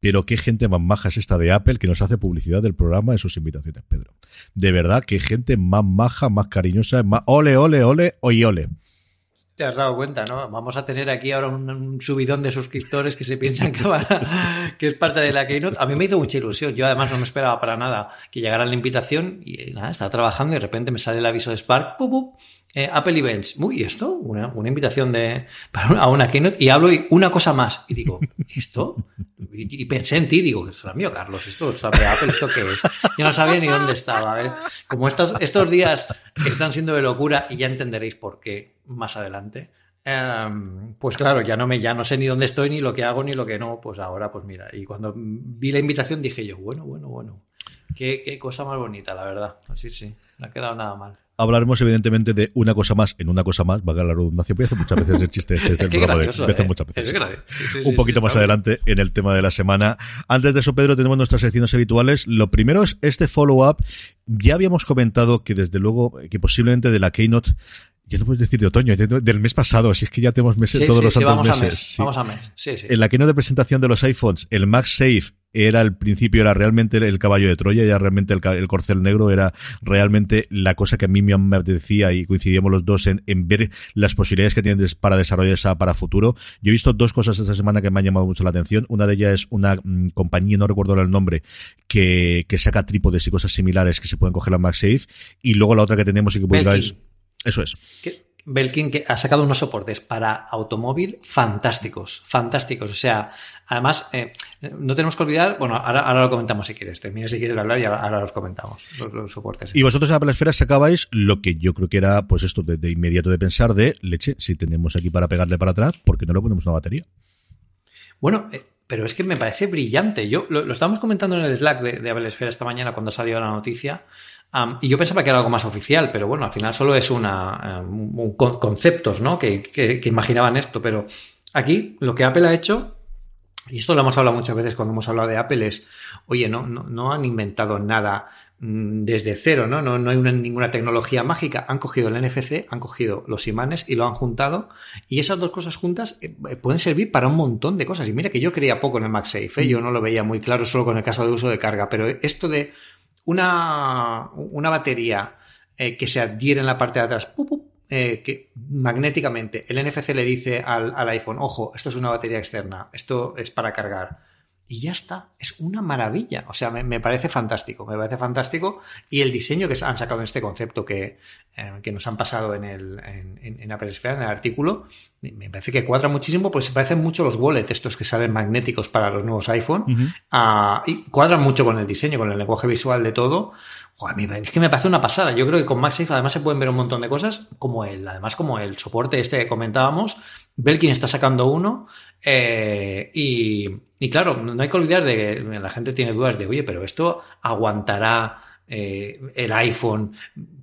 Pero qué gente más maja es esta de Apple que nos hace publicidad del programa en sus invitaciones, Pedro. De verdad, qué gente más maja, más cariñosa, más ole, ole, ole, oye, ole. Te has dado cuenta, ¿no? Vamos a tener aquí ahora un, subidón de suscriptores que se piensan que, va, que es parte de la Keynote. A mí me hizo mucha ilusión. Yo además no me esperaba para nada que llegara la invitación y nada, estaba trabajando y de repente me sale el aviso de Spark, ¡pup, eh, Apple Events. Uy, ¿esto? Una, invitación de, para a una keynote y hablo y una cosa más. Y digo, ¿esto? Y, pensé en ti, digo, es mío, Carlos, esto es Apple, ¿esto qué es? Yo no sabía ni dónde estaba. ¿eh? Como estos, estos días están siendo de locura y ya entenderéis por qué más adelante. Em, pues claro, ya no me, ya no sé ni dónde estoy, ni lo que hago, ni lo que no. Pues ahora, pues mira. Y cuando vi la invitación dije yo, bueno, bueno, bueno. Qué, qué cosa más bonita, la verdad. Así sí, no ha quedado nada mal hablaremos evidentemente de una cosa más en una cosa más, valga la redundancia, voy a hacer muchas veces el chiste este del programa de, ¿eh? muchas veces. un poquito más adelante en el tema de la semana. Antes de eso, Pedro, tenemos nuestras secciones habituales. Lo primero es este follow-up. Ya habíamos comentado que desde luego, que posiblemente de la Keynote ya no puedes decir de otoño, del mes pasado, así es que ya tenemos meses, todos los santos vamos meses. A mes, Vamos a mes. En la keynote de presentación de los iPhones, el MagSafe era el principio, era realmente el caballo de Troya, ya realmente el, corcel negro era realmente la cosa que a mí me decía y coincidíamos los dos en, ver las posibilidades que tienen para desarrollar esa para futuro. Yo he visto dos cosas esta semana que me han llamado mucho la atención. Una de ellas es una mm, compañía, no recuerdo el nombre, que, que saca trípodes y cosas similares que se pueden coger a MagSafe. Y luego la otra que tenemos y que publicáis. Eso es. Belkin que ha sacado unos soportes para automóvil fantásticos, fantásticos. O sea, además, eh, no tenemos que olvidar, bueno, ahora, lo comentamos si quieres, termina si quieres hablar y ahora, los comentamos, los, soportes. Y vosotros en Apple Esfera sacabais lo que yo creo que era, pues esto de, inmediato de pensar de, leche, si tenemos aquí para pegarle para atrás, ¿por qué no le ponemos una batería? Bueno, eh, pero es que me parece brillante. Yo lo, lo estábamos comentando en el Slack de, de Apple Esfera esta mañana cuando salió la noticia y yo pensaba que era algo más oficial, pero bueno, al final solo es una, um, conceptos, ¿no? Que, que, imaginaban esto, pero aquí lo que Apple ha hecho, y esto lo hemos hablado muchas veces cuando hemos hablado de Apple, es, oye, no, no, han inventado nada desde cero, ¿no? No, no hay ninguna tecnología mágica. Han cogido el NFC, han cogido los imanes y lo han juntado. Y esas dos cosas juntas eh, pueden servir para un montón de cosas. Y mira que yo creía poco en el MagSafe, ¿eh? yo no lo veía muy claro solo con el caso de uso de carga, pero esto de una, una batería eh, que se adhiere en la parte de atrás, eh, que magnéticamente el NFC le dice al, al, iPhone, ojo, esto es una batería externa, esto es para cargar y ya está. Es una maravilla. O sea, me, parece fantástico. Me parece fantástico. Y el diseño que han sacado en este concepto que, eh, que nos han pasado en el en, en, Apple en el artículo, me parece que cuadra muchísimo porque se parecen mucho los wallets, estos que salen magnéticos para los nuevos iPhone. Ah, y cuadran mucho con el diseño, con el lenguaje visual de todo. es que me parece una pasada. Yo creo que con MagSafe además se pueden ver un montón de cosas, como el, además como el soporte este que comentábamos. Belkin está sacando uno. Eh, y y claro, no hay que olvidar de que la gente tiene dudas de, oye, pero esto aguantará eh, el iPhone.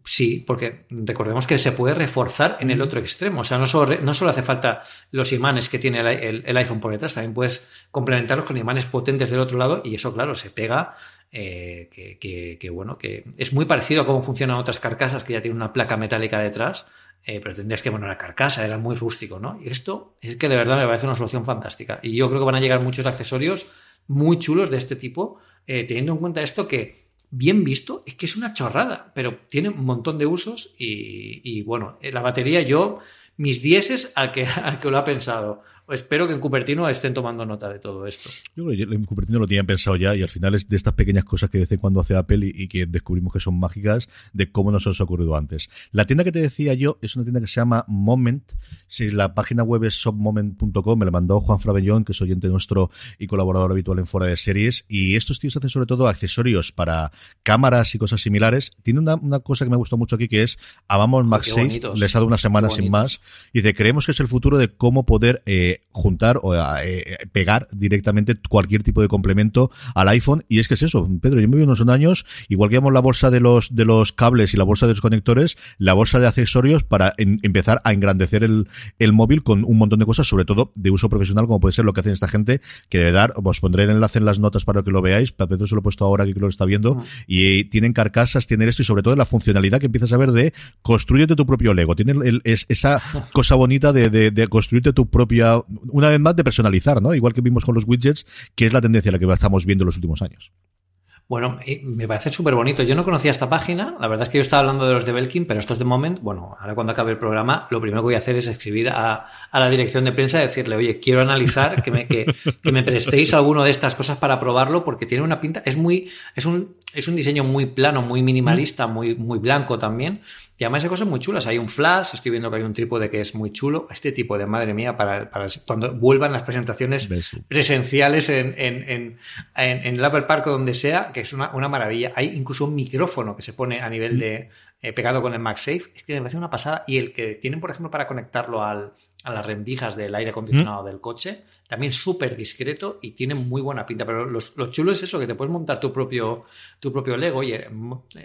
Sí, porque recordemos que se puede reforzar en el otro extremo. O sea, no solo, no solo hace falta los imanes que tiene el, iPhone por detrás, también puedes complementarlos con imanes potentes del otro lado y eso, claro, se pega. Eh, que, que, bueno, que es muy parecido a cómo funcionan otras carcasas que ya tienen una placa metálica detrás eh, pero tendrías que poner la carcasa, era muy rústico, ¿no? Y esto es que de verdad me parece una solución fantástica. Y yo creo que van a llegar muchos accesorios muy chulos de este tipo, eh, teniendo en cuenta esto que, bien visto, es que es una chorrada, pero tiene un montón de usos y, bueno, eh, la batería yo, mis dieces al que, al que lo ha pensado. Espero que en Cupertino estén tomando nota de todo esto. Yo creo que en Cupertino lo tenían pensado ya y al final es de estas pequeñas cosas que de vez en cuando hace Apple y, que descubrimos que son mágicas de cómo nos ha ocurrido antes. La tienda que te decía yo es una tienda que se llama Moment. Si la página web es shopmoment.com, me la mandó Juan Frabellón, que es oyente nuestro y colaborador habitual en Fuera de Series. Y estos tíos hacen sobre todo accesorios para cámaras y cosas similares. Tiene una, una cosa que me gustó mucho aquí que es Amamos MagSafe. Les ha dado una semana sin más. Y dice, creemos que es el futuro de cómo poder eh, juntar o eh, pegar directamente cualquier tipo de complemento al iPhone. Y es que es eso, Pedro, yo me vi unos años, igual que la bolsa de los, de los cables y la bolsa de los conectores, la bolsa de accesorios para empezar a engrandecer el, el móvil con un montón de cosas, sobre todo de uso profesional, como puede ser lo que hacen esta gente, que de dar, os pondré el enlace en las notas para que lo veáis, Pedro se lo he puesto ahora que lo está viendo, y tienen carcasas, tienen esto y sobre todo la funcionalidad que empiezas a ver de construyete tu propio Lego, tienen esa cosa bonita de, de, de construirte tu propia, una vez más de personalizar, ¿no? Igual que vimos con los widgets, que es la tendencia a la que estamos viendo en los últimos años. Bueno, me parece súper bonito. Yo no conocía esta página. La verdad es que yo estaba hablando de los de Belkin, pero estos de Moment, bueno, ahora cuando acabe el programa, lo primero que voy a hacer es escribir a, la dirección de prensa y decirle, oye, quiero analizar que me, que, que me prestéis alguno de estas cosas para probarlo, porque tiene una pinta, es muy, es un, es un diseño muy plano, muy minimalista, muy, muy blanco también. Y además hay cosas muy chulas. Hay un flash, estoy viendo que hay un trípode que es muy chulo. Este tipo de, madre mía, para, para cuando vuelvan las presentaciones presenciales en, en, en, en, el Apple Park o donde sea, que es una, una, maravilla. Hay incluso un micrófono que se pone a nivel de eh, pegado con el MagSafe. Es que me parece una pasada. Y el que tienen, por ejemplo, para conectarlo al, a las rendijas del aire acondicionado del coche, también súper discreto y tiene muy buena pinta. Pero lo, chulo es eso, que te puedes montar tu propio, tu propio Lego y eh,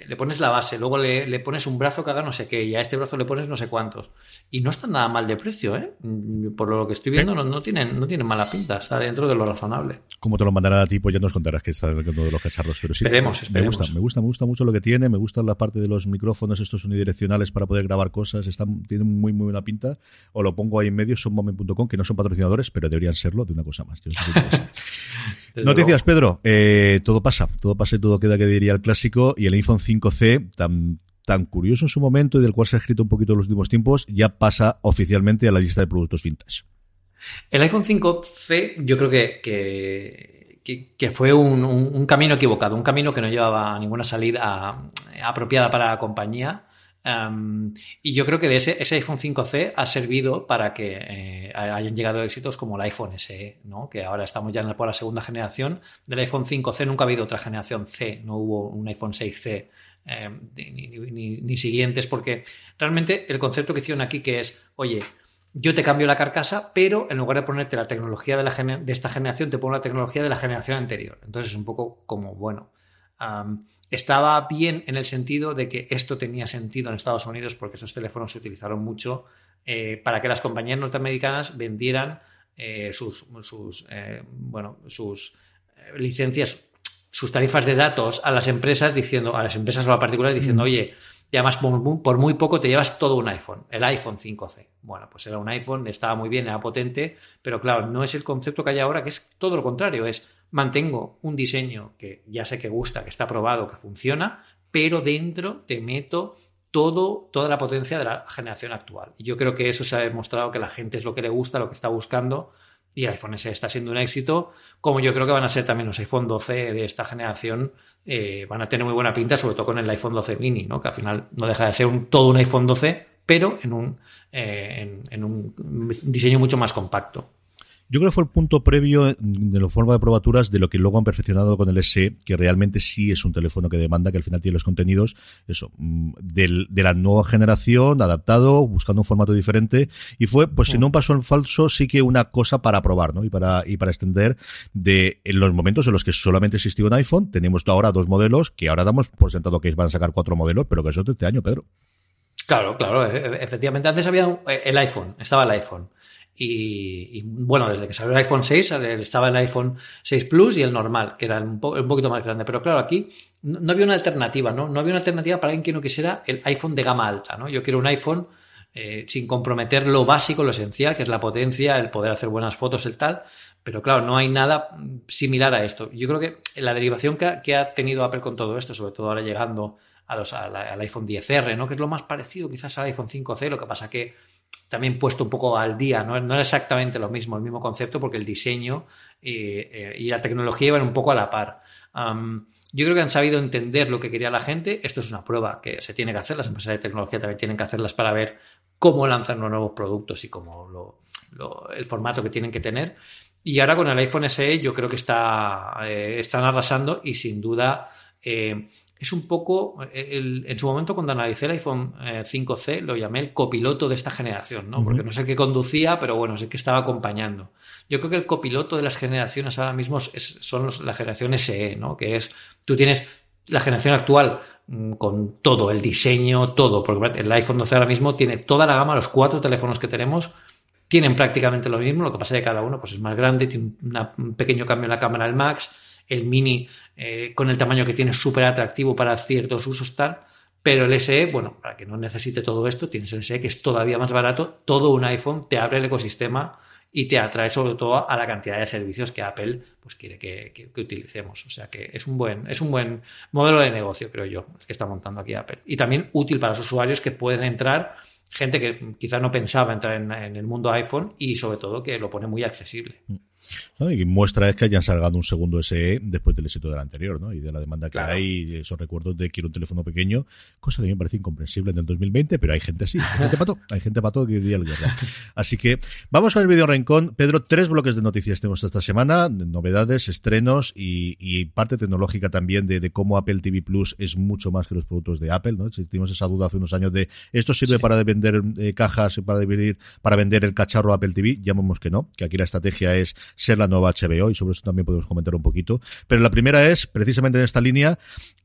le pones la base, luego le, le, pones un brazo que haga no sé qué y a este brazo le pones no sé cuántos. Y no está nada mal de precio, ¿eh? Mm, por lo que estoy viendo, no, no, tienen, no tienen mala pinta, está dentro de lo razonable. Como te lo mandará a ti, pues ya nos contarás que está dentro de los cacharros. Pero sí, esperemos, esperemos. Me gusta, me gusta, me gusta mucho lo que tiene, me gusta la parte de los micrófonos estos unidireccionales para poder grabar cosas, están, tienen muy, muy buena pinta. O lo pongo ahí en medio, sonmoment.com, que no son patrocinadores, pero deberían de una cosa más. Noticias, Pedro. Eh, todo pasa, todo pasa y todo queda, que diría el clásico. Y el iPhone 5C, tan, tan curioso en su momento y del cual se ha escrito un poquito en los últimos tiempos, ya pasa oficialmente a la lista de productos vintage. El iPhone 5C, yo creo que, que, fue un, camino equivocado, un camino que no llevaba ninguna salida apropiada para la compañía y yo creo que ese, iPhone 5C ha servido para que eh, hayan llegado éxitos como el iPhone SE, ¿no? que ahora estamos ya por la segunda generación. Del iPhone 5C nunca ha habido otra generación C, no hubo un iPhone 6C em, ni, siguientes, porque realmente el concepto que hicieron aquí que es, oye, yo te cambio la carcasa, pero en lugar de ponerte la tecnología de, la de esta generación, te pongo la tecnología de la generación anterior. Entonces es un poco como, bueno estaba bien en el sentido de que esto tenía sentido en Estados Unidos porque esos teléfonos se utilizaron mucho eh, para que las compañías norteamericanas vendieran eh, sus, sus eh, bueno, sus licencias, sus tarifas de datos a las empresas diciendo, a las empresas o a particulares diciendo, mm. oye, y además por, muy poco te llevas todo un iPhone, el iPhone 5C. Bueno, pues era un iPhone, estaba muy bien, era potente, pero claro, no es el concepto que hay ahora, que es todo lo contrario, es mantengo un diseño que ya sé que gusta, que está probado, que funciona, pero dentro te meto todo, toda la potencia de la generación actual. Y yo creo que eso se ha demostrado que la gente es lo que le gusta, lo que está buscando, y el iPhone SE está siendo un éxito, como yo creo que van a ser también los iPhone 12 de esta generación, eh, van a tener muy buena pinta, sobre todo con el iPhone 12 mini, ¿no? que al final no deja de ser un, todo un iPhone 12, pero en un, eh, en un diseño mucho más compacto. Yo creo que fue el punto previo de la forma de probaturas de lo que luego han perfeccionado con el SE, que realmente sí es un teléfono que demanda, que al final tiene los contenidos, eso, mm, del, de la nueva generación, adaptado, buscando un formato diferente, y fue, pues si no un paso en falso, sí que una cosa para probar, ¿no? Y para, y para extender de en los momentos en los que solamente existía un iPhone, tenemos ahora dos modelos, que ahora damos por sentado que van a sacar cuatro modelos, pero que eso es de este año, Pedro. Claro, claro, e, e, efectivamente. Antes había el iPhone, estaba el iPhone. Y, bueno, desde que salió el iPhone 6 estaba el iPhone 6 Plus y el normal, que era un, poquito más grande. Pero claro, aquí no, había una alternativa, ¿no? No había una alternativa para alguien que no quisiera el iPhone de gama alta, ¿no? Yo quiero un iPhone eh, sin comprometer lo básico, lo esencial, que es la potencia, el poder hacer buenas fotos, el tal. Pero claro, no hay nada similar a esto. Yo creo que la derivación que ha, tenido Apple con todo esto, sobre todo ahora llegando a los, al iPhone 10R, ¿no? Que es lo más parecido quizás al iPhone 5C, lo que pasa que también puesto un poco al día, no, no era exactamente lo mismo, el mismo concepto, porque el diseño eh, y la tecnología iban un poco a la par. yo creo que han sabido entender lo que quería la gente. Esto es una prueba que se tiene que hacer. Las empresas de tecnología también tienen que hacerlas para ver cómo lanzan los nuevos productos y cómo el formato que tienen que tener. Y ahora con el iPhone SE yo creo que está, eh, están arrasando y sin duda eh, es un poco, el, en su momento cuando analicé el iPhone 5C eh, lo llamé el copiloto de esta generación, ¿no? Porque no sé qué conducía, pero bueno, sé que estaba acompañando. Yo creo que el copiloto de las generaciones ahora mismo son la generación SE, ¿no? Que es, tú tienes la generación actual mm, con todo, el diseño, todo, porque el iPhone 12 ahora mismo tiene toda la gama, los cuatro teléfonos que tenemos tienen prácticamente lo mismo, lo que pasa es que cada uno pues, es más grande, tiene un pequeño cambio en la cámara del Max, el Mini eh, con el tamaño que tiene es súper atractivo para ciertos usos tal, pero el SE, bueno, para que no necesite todo esto, tienes el SE que es todavía más barato, todo un iPhone te abre el ecosistema y te atrae sobre todo a la cantidad de servicios que Apple pues quiere que, utilicemos. O sea que es un buen, es un buen modelo de negocio, creo yo, el que está montando aquí Apple. Y también útil para los usuarios que pueden entrar, gente que quizás no pensaba entrar en, en el mundo iPhone y sobre todo que lo pone muy accesible. Y muestra es que hayan salgado un segundo SE después del éxito del anterior, ¿no? Y de la demanda que hay, esos recuerdos de quiero un teléfono pequeño, cosa que a mí me parece incomprensible en el 2020, pero hay gente así, hay gente para todo, hay gente para todo que iría Así que vamos con el video Rincón. Pedro, tres bloques de noticias tenemos esta semana, novedades, estrenos y, parte tecnológica también de, cómo Apple TV Plus es mucho más que los productos de Apple, ¿no? Si tuvimos esa duda hace unos años de esto sirve para vender eh, cajas, para vender, para vender el cacharro Apple TV, ya vemos que no, que aquí la estrategia es ser la nueva HBO y sobre eso también podemos comentar un poquito. Pero la primera es, precisamente en esta línea,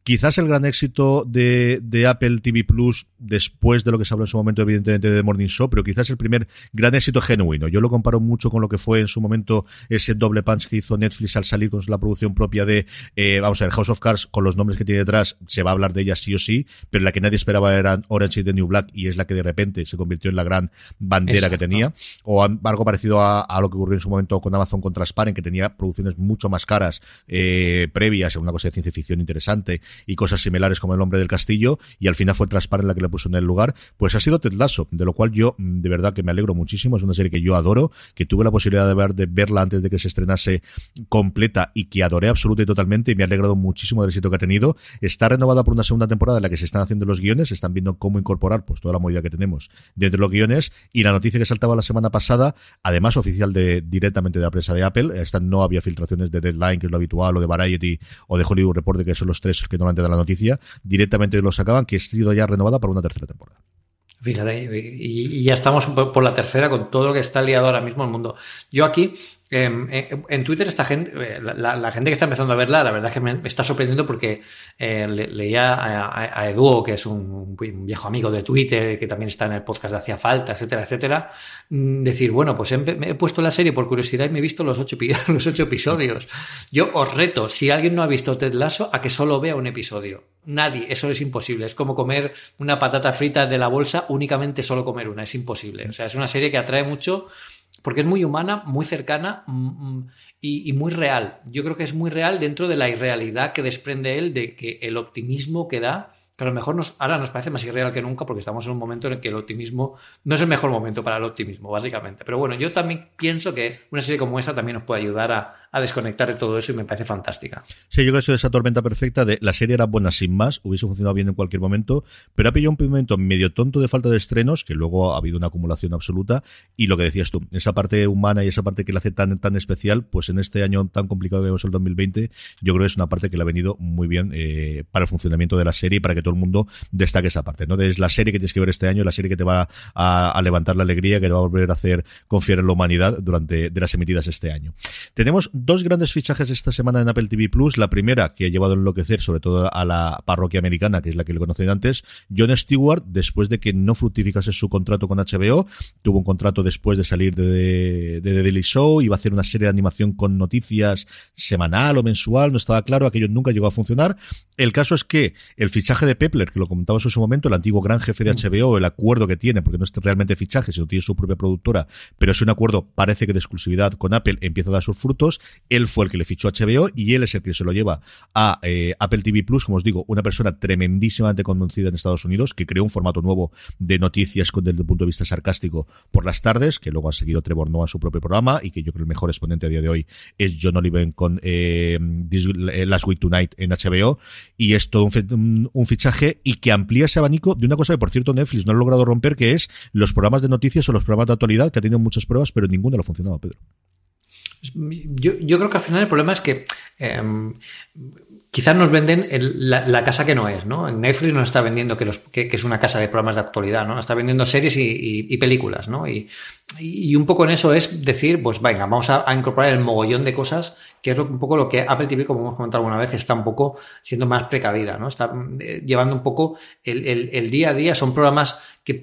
quizás el gran éxito de, de Apple TV Plus después de lo que se habló en su momento, evidentemente, de Morning Show, pero quizás el primer gran éxito genuino. Yo lo comparo mucho con lo que fue en su momento ese doble punch que hizo Netflix al salir con la producción propia de, eh, vamos a ver, House of Cards, con los nombres que tiene detrás, se va a hablar de ella sí o sí, pero la que nadie esperaba era Orange y the New Black y es la que de repente se convirtió en la gran bandera que tenía. O algo parecido a, a, lo que ocurrió en su momento con Amazon con Transparent, que tenía producciones mucho más caras eh, previas, una cosa de ciencia ficción interesante y cosas similares como El Hombre del Castillo, y al final fue Transparent la que le puso en el lugar, pues ha sido Ted Lasso, de lo cual yo mm, de verdad que me alegro muchísimo, es una serie que yo adoro, que tuve la posibilidad de, ver, de verla antes de que se estrenase completa y que adoré absoluta y totalmente y me ha alegrado muchísimo del éxito que ha tenido. Está renovada por una segunda temporada en la que se están haciendo los guiones, están viendo cómo incorporar pues toda la movida que tenemos dentro de los guiones y la noticia que saltaba la semana pasada, además oficial de directamente de la prensa de Apple, esta no había filtraciones de Deadline, que es lo habitual, o de Variety, o de Hollywood Report, que son los tres que normalmente dan la noticia, directamente lo sacaban, que ha sido ya renovada para una tercera temporada. Fíjate, y, ya estamos por la tercera con todo lo que está liado ahora mismo el mundo. Yo aquí eh, en Twitter esta gente, eh, la, gente que está empezando a verla, la verdad es que me, está sorprendiendo porque eh, leía a, a, Eduo, que es un, viejo amigo de Twitter, que también está en el podcast de Hacía Falta, etcétera, etcétera, mm, decir, bueno, pues he, me he puesto la serie por curiosidad y me he visto los ocho episodios. Yo os reto, si alguien no ha visto Ted Lasso, a que solo vea un episodio. Nadie, eso es imposible. Es como comer una patata frita de la bolsa, únicamente solo comer una, es imposible. O sea, es una serie que atrae mucho porque es muy humana, muy cercana mm, mm, y, muy real. Yo creo que es muy real dentro de la irrealidad que desprende él de que el optimismo que da que a lo mejor nos, ahora nos parece más irreal que nunca porque estamos en un momento en el que el optimismo no es el mejor momento para el optimismo, básicamente. Pero bueno, yo también pienso que una serie como esta también nos puede ayudar a, desconectar de todo eso y me parece fantástica. Sí, yo creo que es esa tormenta perfecta de la serie era buena sin más, hubiese funcionado bien en cualquier momento, pero ha pillado un momento medio tonto de falta de estrenos, que luego ha habido una acumulación absoluta, y lo que decías tú, esa parte humana y esa parte que la hace tan, tan especial, pues en este año tan complicado que vemos el 2020, yo creo que es una parte que le ha venido muy bien eh, para el funcionamiento de la serie y para que todo el mundo destaque esa parte, ¿no? Es la serie que tienes que ver este año, la serie que te va a, levantar la alegría, que te va a volver a hacer confiar en la humanidad durante de las emitidas este año. Tenemos dos grandes fichajes esta semana en Apple TV Plus. La primera, que ha llevado a enloquecer sobre todo a la parroquia americana, que es la que le conocen antes, John Stewart, después de que no fructificase su contrato con HBO, tuvo un contrato después de salir de, de, The Daily Show, iba a hacer una serie de animación con noticias semanal o mensual, no estaba claro, aquello nunca llegó a funcionar. El caso es que el fichaje de Pepler, que lo comentamos en su momento, el antiguo gran jefe de HBO, el acuerdo que tiene, porque no es realmente fichaje, sino tiene su propia productora, pero es un acuerdo, parece que de exclusividad con Apple, empieza a dar sus frutos, Él fue el que le fichó a HBO y él es el que se lo lleva a eh, Apple TV Plus, como os digo, una persona tremendísimamente conocida en Estados Unidos, que creó un formato nuevo de noticias desde el punto de vista sarcástico por las tardes, que luego ha seguido Trevor Noah su propio programa y que yo creo el mejor exponente a día de hoy es John Oliver con eh, Last Week Tonight en HBO y es todo un, un fichaje y que amplía ese abanico de una cosa que, por cierto, Netflix no ha logrado romper, que es los programas de noticias o los programas de actualidad, que ha tenido muchas pruebas, pero ninguno lo ha funcionado, Pedro. Yo, yo creo que al final el problema es que eh, quizás nos venden la, casa que no es, ¿no? Netflix nos está vendiendo que, los, que, es una casa de programas de actualidad, ¿no? Está vendiendo series y, películas, ¿no? Y, un poco en eso es decir, pues venga, vamos a, incorporar el mogollón de cosas, que es un poco lo que Apple TV, como hemos comentado alguna vez, está un poco siendo más precavida, ¿no? Está eh, llevando un poco el, día a día, son programas que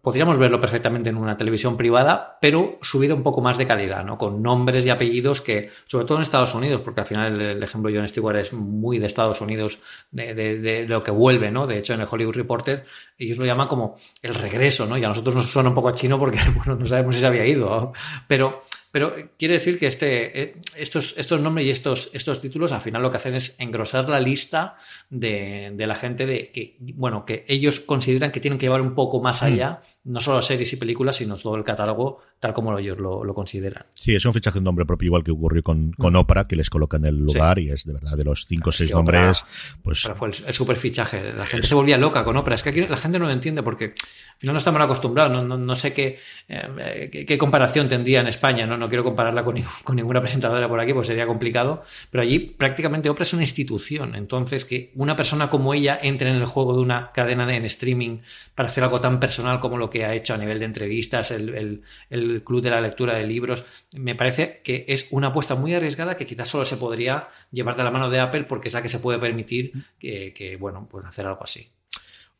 podríamos verlo perfectamente en una televisión privada, pero subido un poco más de calidad, ¿no? Con nombres y apellidos que, sobre todo en Estados Unidos, porque al final el, ejemplo de John Stewart es muy de Estados Unidos, de, lo que vuelve, ¿no? De hecho, en el Hollywood Reporter, ellos lo llaman como el regreso, ¿no? Y a nosotros nos suena un poco a chino porque, bueno, no sabemos si se había ido, pero pero quiere decir que este, eh, estos, estos nombres y estos, estos títulos al final lo que hacen es engrosar la lista de, la gente de que, bueno, que ellos consideran que tienen que llevar un poco más allá, no solo series y películas, sino todo el catálogo tal como ellos lo, consideran. Sí, es un fichaje de nombre propio, igual que ocurrió con, con Opera, que les coloca en el lugar y es de verdad de los cinco o seis nombres. pues fue el, super fichaje. La gente se volvía loca con Opera. Es que aquí la gente no lo entiende porque al final no estamos acostumbrados. No, no, sé qué, eh, qué, comparación tendría en España. No, no quiero compararla con, con, ninguna presentadora por aquí, pues sería complicado. Pero allí prácticamente Opera es una institución. Entonces, que una persona como ella entre en el juego de una cadena de, en streaming para hacer algo tan personal como lo que ha hecho a nivel de entrevistas, el, el club de la lectura de libros, me parece que es una apuesta muy arriesgada que quizás solo se podría llevar de la mano de Apple porque es la que se puede permitir que, que bueno, pues hacer algo así.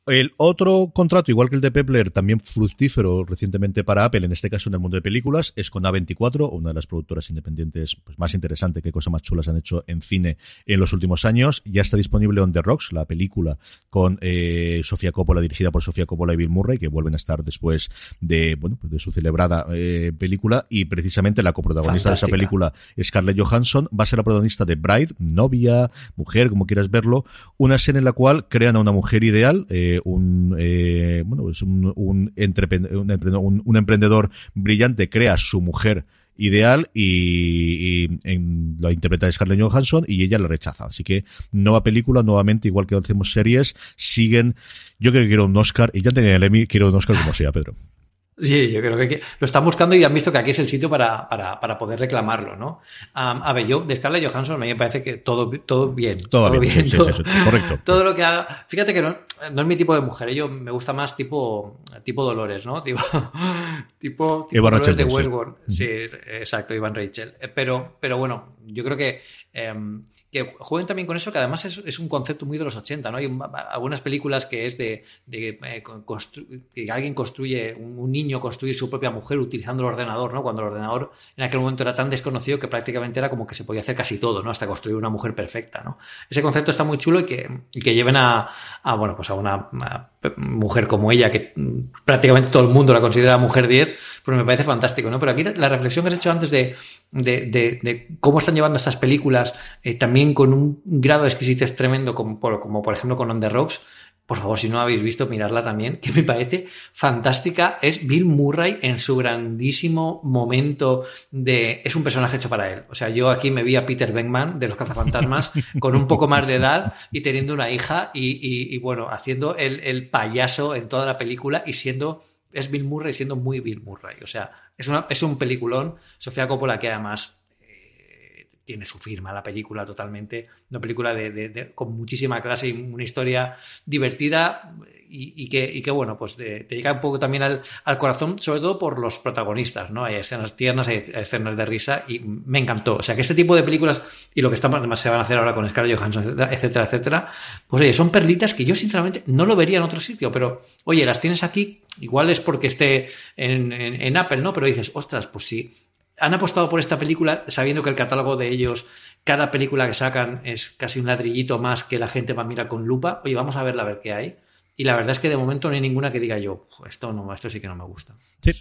El otro contrato, igual que el de Pepler, también fructífero recientemente para Apple, en este caso en el mundo de películas, es con A24, una de las productoras independientes pues, más interesante, qué cosas más chulas han hecho en cine en los últimos años. Ya está disponible On The Rocks, la película con eh, Sofía Coppola, dirigida por Sofía Coppola y Bill Murray, que vuelven a estar después de, bueno, pues de su celebrada eh, película. Y precisamente la coprotagonista de esa película, Scarlett Johansson, va a ser la protagonista de Bride, novia, mujer, como quieras verlo, una escena en la cual crean a una mujer ideal, eh, un, eh, bueno, pues un, un, un, emprendedor brillante crea su mujer ideal y, en, lo interpreta Scarlett Johansson y ella lo rechaza. Así que nueva película, nuevamente, igual que hacemos series, siguen. Yo creo que quiero un Oscar y ya tenía el Emmy, quiero un Oscar como sea, Pedro. Sí, yo creo que lo están buscando y han visto que aquí es el sitio para, para, para poder reclamarlo, ¿no? a ver, yo de Scarlett Johansson a mí me parece que todo, todo bien. Todo, bien, todo, correcto. Todo lo que haga. Fíjate que no, no, es mi tipo de mujer, ¿eh? yo me gusta más tipo, tipo Dolores, ¿no? Tipo, tipo, tipo Dolores de Westworld. Sí. exacto, Iván Rachel. Eh, pero, pero bueno, yo creo que. Em, que jueguen también con eso, que además es, un concepto muy de los 80, ¿no? Hay algunas películas que es de, eh, que alguien construye, un, niño construye su propia mujer utilizando el ordenador, ¿no? Cuando el ordenador en aquel momento era tan desconocido que prácticamente era como que se podía hacer casi todo, ¿no? Hasta construir una mujer perfecta, ¿no? Ese concepto está muy chulo y que, que lleven a, bueno, pues a una mujer como ella, que prácticamente todo el mundo la considera mujer 10, pues me parece fantástico, ¿no? Pero aquí la reflexión que has hecho antes de, de, cómo están llevando estas películas, eh, también con un grado de exquisitez tremendo, como por, como por ejemplo con On the Rocks. Por favor, si no habéis visto, miradla también, que me parece fantástica. Es Bill Murray en su grandísimo momento de. Es un personaje hecho para él. O sea, yo aquí me vi a Peter Venkman de los cazafantasmas con un poco más de edad y teniendo una hija y, bueno, haciendo el, el payaso en toda la película y siendo. Es Bill Murray siendo muy Bill Murray. O sea, es, una, es un peliculón. Sofía Coppola, que además tiene su firma la película totalmente. Una película de, con muchísima clase y una historia divertida y, que, que, bueno, pues te llega un poco también al, corazón, sobre todo por los protagonistas, ¿no? Hay escenas tiernas, hay escenas de risa y me encantó. O sea, que este tipo de películas y lo que estamos, además se van a hacer ahora con Scarlett Johansson, etcétera, etcétera, pues oye, son perlitas que yo sinceramente no lo vería en otro sitio, pero oye, las tienes aquí, igual es porque esté en, en Apple, ¿no? Pero dices, ostras, pues sí, han apostado por esta película sabiendo que el catálogo de ellos, cada película que sacan es casi un ladrillito más que la gente va a mirar con lupa. Oye, vamos a verla a ver qué hay y la verdad es que de momento no hay ninguna que diga yo, esto no, esto sí que no me gusta. Sí,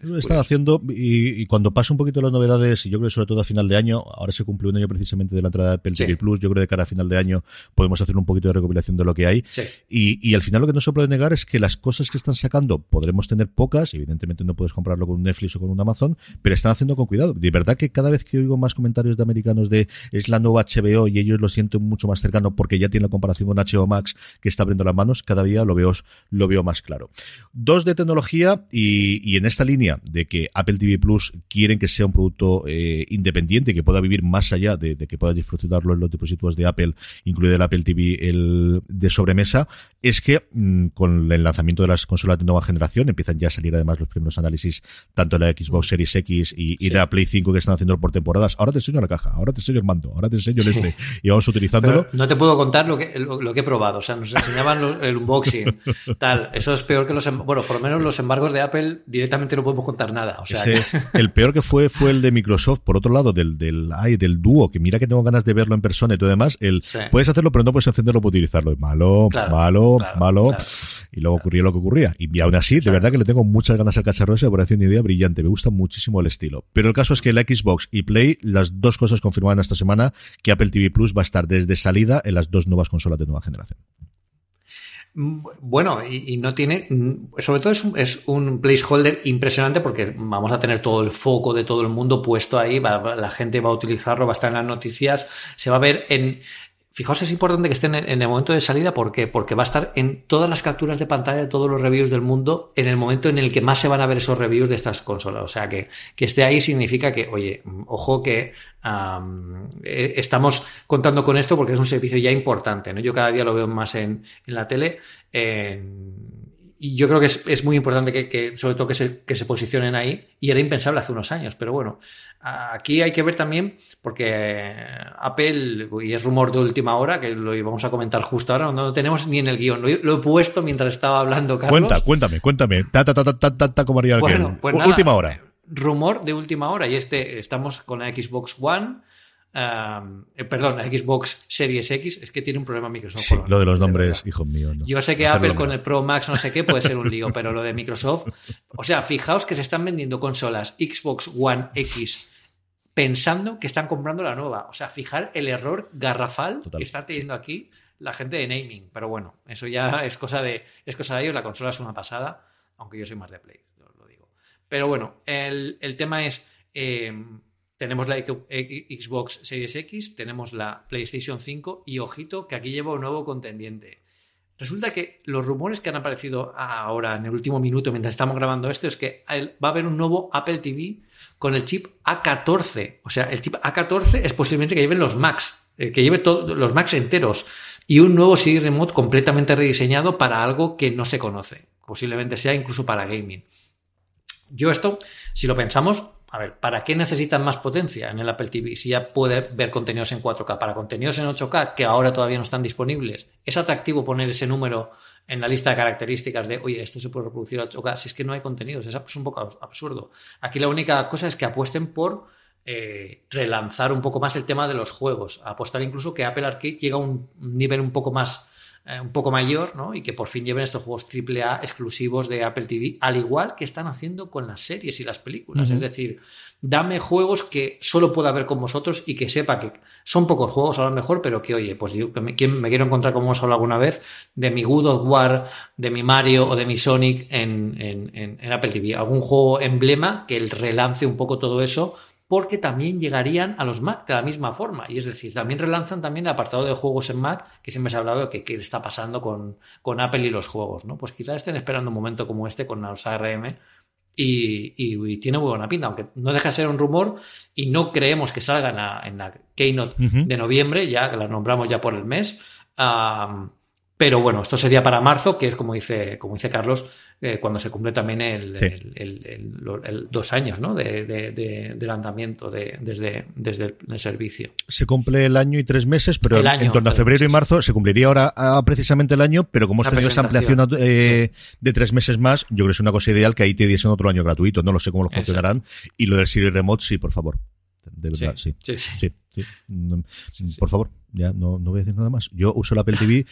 lo están haciendo y, cuando pasa un poquito las novedades, y yo creo que sobre todo a final de año, ahora se cumple un año precisamente de la entrada de Apple TV Plus, yo creo que de cara a final de año podemos hacer un poquito de recopilación de lo que hay. Y, y, al final lo que no se puede negar es que las cosas que están sacando podremos tener pocas, evidentemente no puedes comprarlo con un Netflix o con un Amazon, pero están haciendo con cuidado. De verdad que cada vez que oigo más comentarios de americanos de es la nueva HBO y ellos lo sienten mucho más cercano porque ya tiene la comparación con HBO Max que está abriendo las manos, cada día lo veo, lo veo más claro. Dos de tecnología y, en esta línea de que Apple TV Plus quieren que sea un producto eh, independiente, que pueda vivir más allá de, que puedas disfrutarlo en los dispositivos de Apple, incluido el Apple TV el de sobremesa, es que mm, con el lanzamiento de las consolas de nueva generación empiezan ya a salir además los primeros análisis tanto de la Xbox Series X y, de la Play 5 que están haciendo por temporadas. Ahora te enseño la caja, ahora te enseño el mando, ahora te enseño el este y vamos utilizándolo. no te puedo contar lo que, lo, que he probado, o sea, nos enseñaban el unboxing, tal. Eso es peor que los, em, bueno, por lo menos los embargos de Apple directamente no podemos contar nada. O sea, el peor que fue fue el de Microsoft, por otro lado, del, del, ay, del dúo, que mira que tengo ganas de verlo en persona y todo demás. El, Puedes hacerlo, pero no puedes encenderlo para utilizarlo. Malo, malo, malo. Y luego ocurría lo que ocurría. Y, aún así, de verdad que le tengo muchas ganas al cacharro ese, parece una idea brillante. Me gusta muchísimo el estilo. Pero el caso es que la Xbox y Play, las dos cosas confirmaban esta semana que Apple TV Plus va a estar desde salida en las dos nuevas consolas de nueva generación. Bueno, y, no tiene, mm, sobre todo es un, es un, placeholder impresionante porque vamos a tener todo el foco de todo el mundo puesto ahí, la gente va a utilizarlo, va a estar en las noticias, se va a ver en, Fijaos, es importante que estén en el momento de salida. ¿Por qué? Porque va a estar en todas las capturas de pantalla de todos los reviews del mundo en el momento en el que más se van a ver esos reviews de estas consolas. O sea, que, que esté ahí significa que, oye, ojo que eh, estamos contando con esto porque es un servicio ya importante. ¿no? Yo cada día lo veo más en, en la tele. Y yo creo que es, muy importante que, sobre todo que se, que se posicionen ahí. Y era impensable hace unos años, pero bueno, Aquí hay que ver también, porque Apple, y es rumor de última hora, que lo íbamos a comentar justo ahora, no lo tenemos ni en el guion. Lo, he puesto mientras estaba hablando Carlos. Cuenta, cuéntame, cuéntame. Ta, ta, ta, ta, ta, ta como haría bueno, pues última hora. Rumor de última hora, y este, estamos con la Xbox One. Eh, perdón, Xbox Series X, es que tiene un problema Microsoft. Sí, lo de los nombres, hijo mío. Yo sé que Apple con el Pro Max no sé qué puede ser un lío, pero lo de Microsoft, o sea, fijaos que se están vendiendo consolas Xbox One X pensando que están comprando la nueva. O sea, fijar el error garrafal que está teniendo aquí la gente de naming. Pero bueno, eso ya es cosa de, es cosa de ellos. La consola es una pasada, aunque yo soy más de Play, lo, digo. Pero bueno, el, tema es. Eh, tenemos la Xbox Series X, tenemos la PlayStation 5 y ojito que aquí lleva un nuevo contendiente. Resulta que los rumores que han aparecido ahora en el último minuto mientras estamos grabando esto es que va a haber un nuevo Apple TV con el chip A14. O sea, el chip A14 es posiblemente que lleven los Macs, eh, que lleve todos los Macs enteros y un nuevo CD Remote completamente rediseñado para algo que no se conoce. Posiblemente sea incluso para gaming. Yo esto, si lo pensamos, a ver, ¿para qué necesitan más potencia en el Apple TV si ya puede ver contenidos en 4K? Para contenidos en 8K que ahora todavía no están disponibles, ¿es atractivo poner ese número en la lista de características de, oye, esto se puede reproducir a 8K? Si es que no hay contenidos, es un poco absurdo. Aquí la única cosa es que apuesten por eh, relanzar un poco más el tema de los juegos, apostar incluso que Apple Arcade llega a un nivel un poco más eh, un poco mayor, ¿no? Y que por fin lleven estos juegos AAA exclusivos de Apple TV, al igual que están haciendo con las series y las películas. Es decir, dame juegos que solo pueda ver con vosotros y que sepa que son pocos juegos a lo mejor, pero que, oye, pues yo me, me quiero encontrar, como hemos hablado alguna vez, de mi Good of War, de mi Mario o de mi Sonic en, en, en Apple TV. Algún juego emblema que relance un poco todo eso porque también llegarían a los Mac de la misma forma. Y es decir, también relanzan también el apartado de juegos en Mac, que siempre se ha hablado de qué está pasando con, con, Apple y los juegos, ¿no? Pues quizás estén esperando un momento como este con los ARM y, tiene muy buena pinta, aunque no deja de ser un rumor y no creemos que salga en la, Keynote de noviembre, ya que la nombramos ya por el mes. Pero bueno, esto sería para marzo, que es como dice, como dice Carlos, eh, cuando se cumple también el, dos años ¿no? de, de, lanzamiento desde, desde el, servicio. Se cumple el año y tres meses, pero en torno a febrero y marzo se cumpliría ahora ah, precisamente el año, pero como hemos tenido esa ampliación eh, de tres meses más, yo creo que es una cosa ideal que ahí te diesen otro año gratuito. No lo sé cómo lo funcionarán. Y lo del Siri Remote, sí, por favor. De verdad, sí. sí. sí. Mm, por favor, ya no, no voy a decir nada más. Yo uso la Apple TV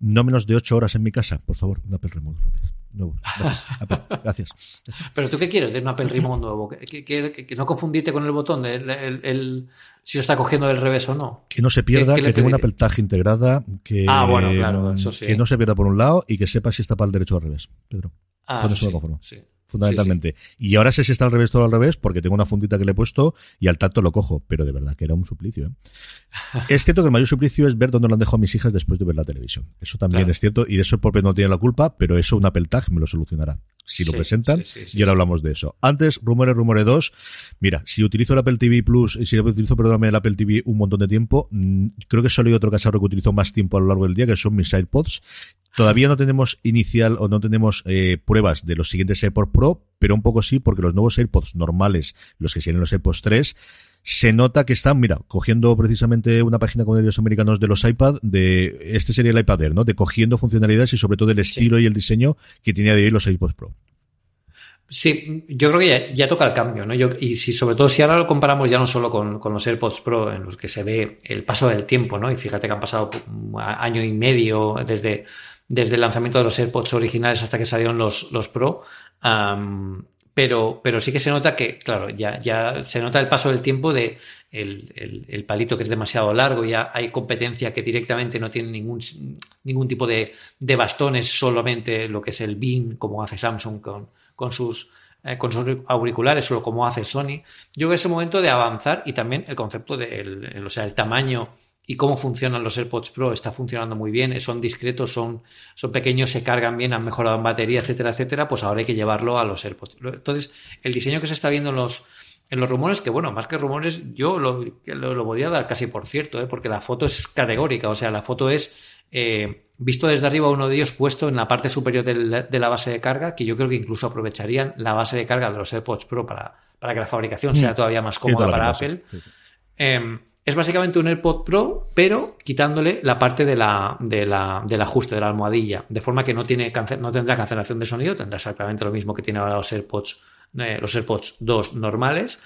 no menos de 8 horas en mi casa, por favor, un Apple Remote, gracias. gracias. Pero tú qué quieres de un Apple Remote nuevo? ¿Que, no confundirte con el botón de el, si lo está cogiendo del revés o no. Que no se pierda, que tenga una Apple Tag integrada, que, ah, bueno, claro, eso sí. que no se pierda por un lado y que sepa si está para el derecho o al revés, Pedro. Ah, eso sí fundamentalmente. Y ahora sé si está al revés todo al revés, porque tengo una fundita que le he puesto y al tacto lo cojo, pero de verdad que era un suplicio. ¿eh? es cierto que el mayor suplicio es ver dónde lo han dejado a mis hijas después de ver la televisión. Eso también es cierto, y de eso el propio no tiene la culpa, pero eso un Apple Tag me lo solucionará. Si lo presentan, y ahora hablamos de eso. Antes, rumores, rumores 2. Mira, si utilizo el Apple TV Plus, si utilizo, perdón, el Apple TV un montón de tiempo, mm, creo que solo hay otro cacharro que utilizo más tiempo a lo largo del día, que son mis AirPods. Todavía no tenemos inicial o no tenemos eh, pruebas de los siguientes AirPods Pro, pero un poco sí, porque los nuevos AirPods normales, los que tienen los AirPods 3, se nota que están, mira, cogiendo precisamente una página con ellos americanos de los iPad, de este sería el iPad Air, ¿no? De cogiendo funcionalidades y sobre todo el estilo y el diseño que tenía de hoy los AirPods Pro. Sí, yo creo que ya, toca el cambio, ¿no? Yo, y si sobre todo si ahora lo comparamos ya no solo con, con, los AirPods Pro, en los que se ve el paso del tiempo, ¿no? Y fíjate que han pasado año y medio desde desde el lanzamiento de los AirPods originales hasta que salieron los, los Pro. pero, pero sí que se nota que, claro, ya, ya se nota el paso del tiempo de el, el, palito que es demasiado largo, ya hay competencia que directamente no tiene ningún, ningún tipo de, de bastones, solamente lo que es el BIM, como hace Samsung con, con sus eh, con sus auriculares o como hace Sony. Yo creo que es el momento de avanzar y también el concepto del, o sea, el tamaño y cómo funcionan los AirPods Pro está funcionando muy bien, son discretos, son, son pequeños, se cargan bien, han mejorado en batería, etcétera, etcétera, pues ahora hay que llevarlo a los AirPods. Entonces, el diseño que se está viendo en los, en los rumores, que bueno, más que rumores, yo lo, lo, podría dar casi por cierto, ¿eh? porque la foto es categórica, o sea, la foto es eh, visto desde arriba uno de ellos puesto en la parte superior de la base de carga, que yo creo que incluso aprovecharían la base de carga de los AirPods Pro para, para que la fabricación sea mm. todavía más cómoda para Apple. Em, es básicamente un AirPod Pro, pero quitándole la parte de la, de la, del ajuste de la almohadilla, de forma que no, tiene no tendrá cancelación de sonido, tendrá exactamente lo mismo que tiene ahora los AirPods, eh, los AirPods 2 normales.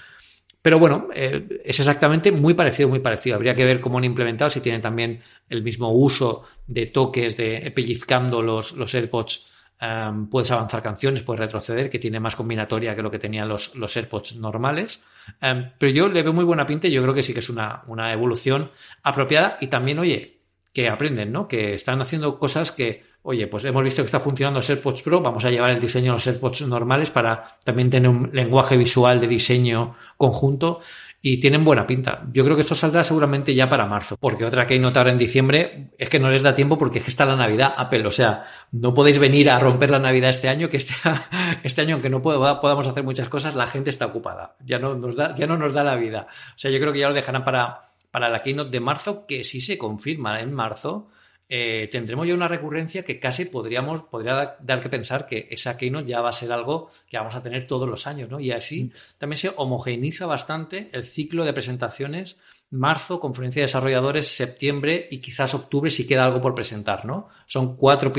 Pero bueno, eh, es exactamente muy parecido, muy parecido. Habría que ver cómo han implementado, si tienen también el mismo uso de toques, de pellizcando los, los AirPods Em, puedes avanzar canciones, puedes retroceder, que tiene más combinatoria que lo que tenían los, los AirPods normales. Em, pero yo le veo muy buena pinta y yo creo que sí que es una, una evolución apropiada y también, oye, que aprenden, ¿no? Que están haciendo cosas que, oye, pues hemos visto que está funcionando los AirPods Pro, vamos a llevar el diseño a los AirPods normales para también tener un lenguaje visual de diseño conjunto y tienen buena pinta. Yo creo que esto saldrá seguramente ya para marzo, porque otra que hay notar en diciembre es que no les da tiempo porque es que está la Navidad Apple, o sea, no podéis venir a romper la Navidad este año, que este, este año, aunque no podamos hacer muchas cosas, la gente está ocupada, ya no nos da, ya no nos da la vida. O sea, yo creo que ya lo dejarán para, para la keynote de marzo, que si se confirma en marzo, eh, tendremos ya una recurrencia que casi podríamos, podría dar que pensar que esa Keynote ya va a ser algo que vamos a tener todos los años, ¿no? Y así mm. también se homogeneiza bastante el ciclo de presentaciones marzo, conferencia de desarrolladores, septiembre y quizás octubre si queda algo por presentar, ¿no? Son cuatro,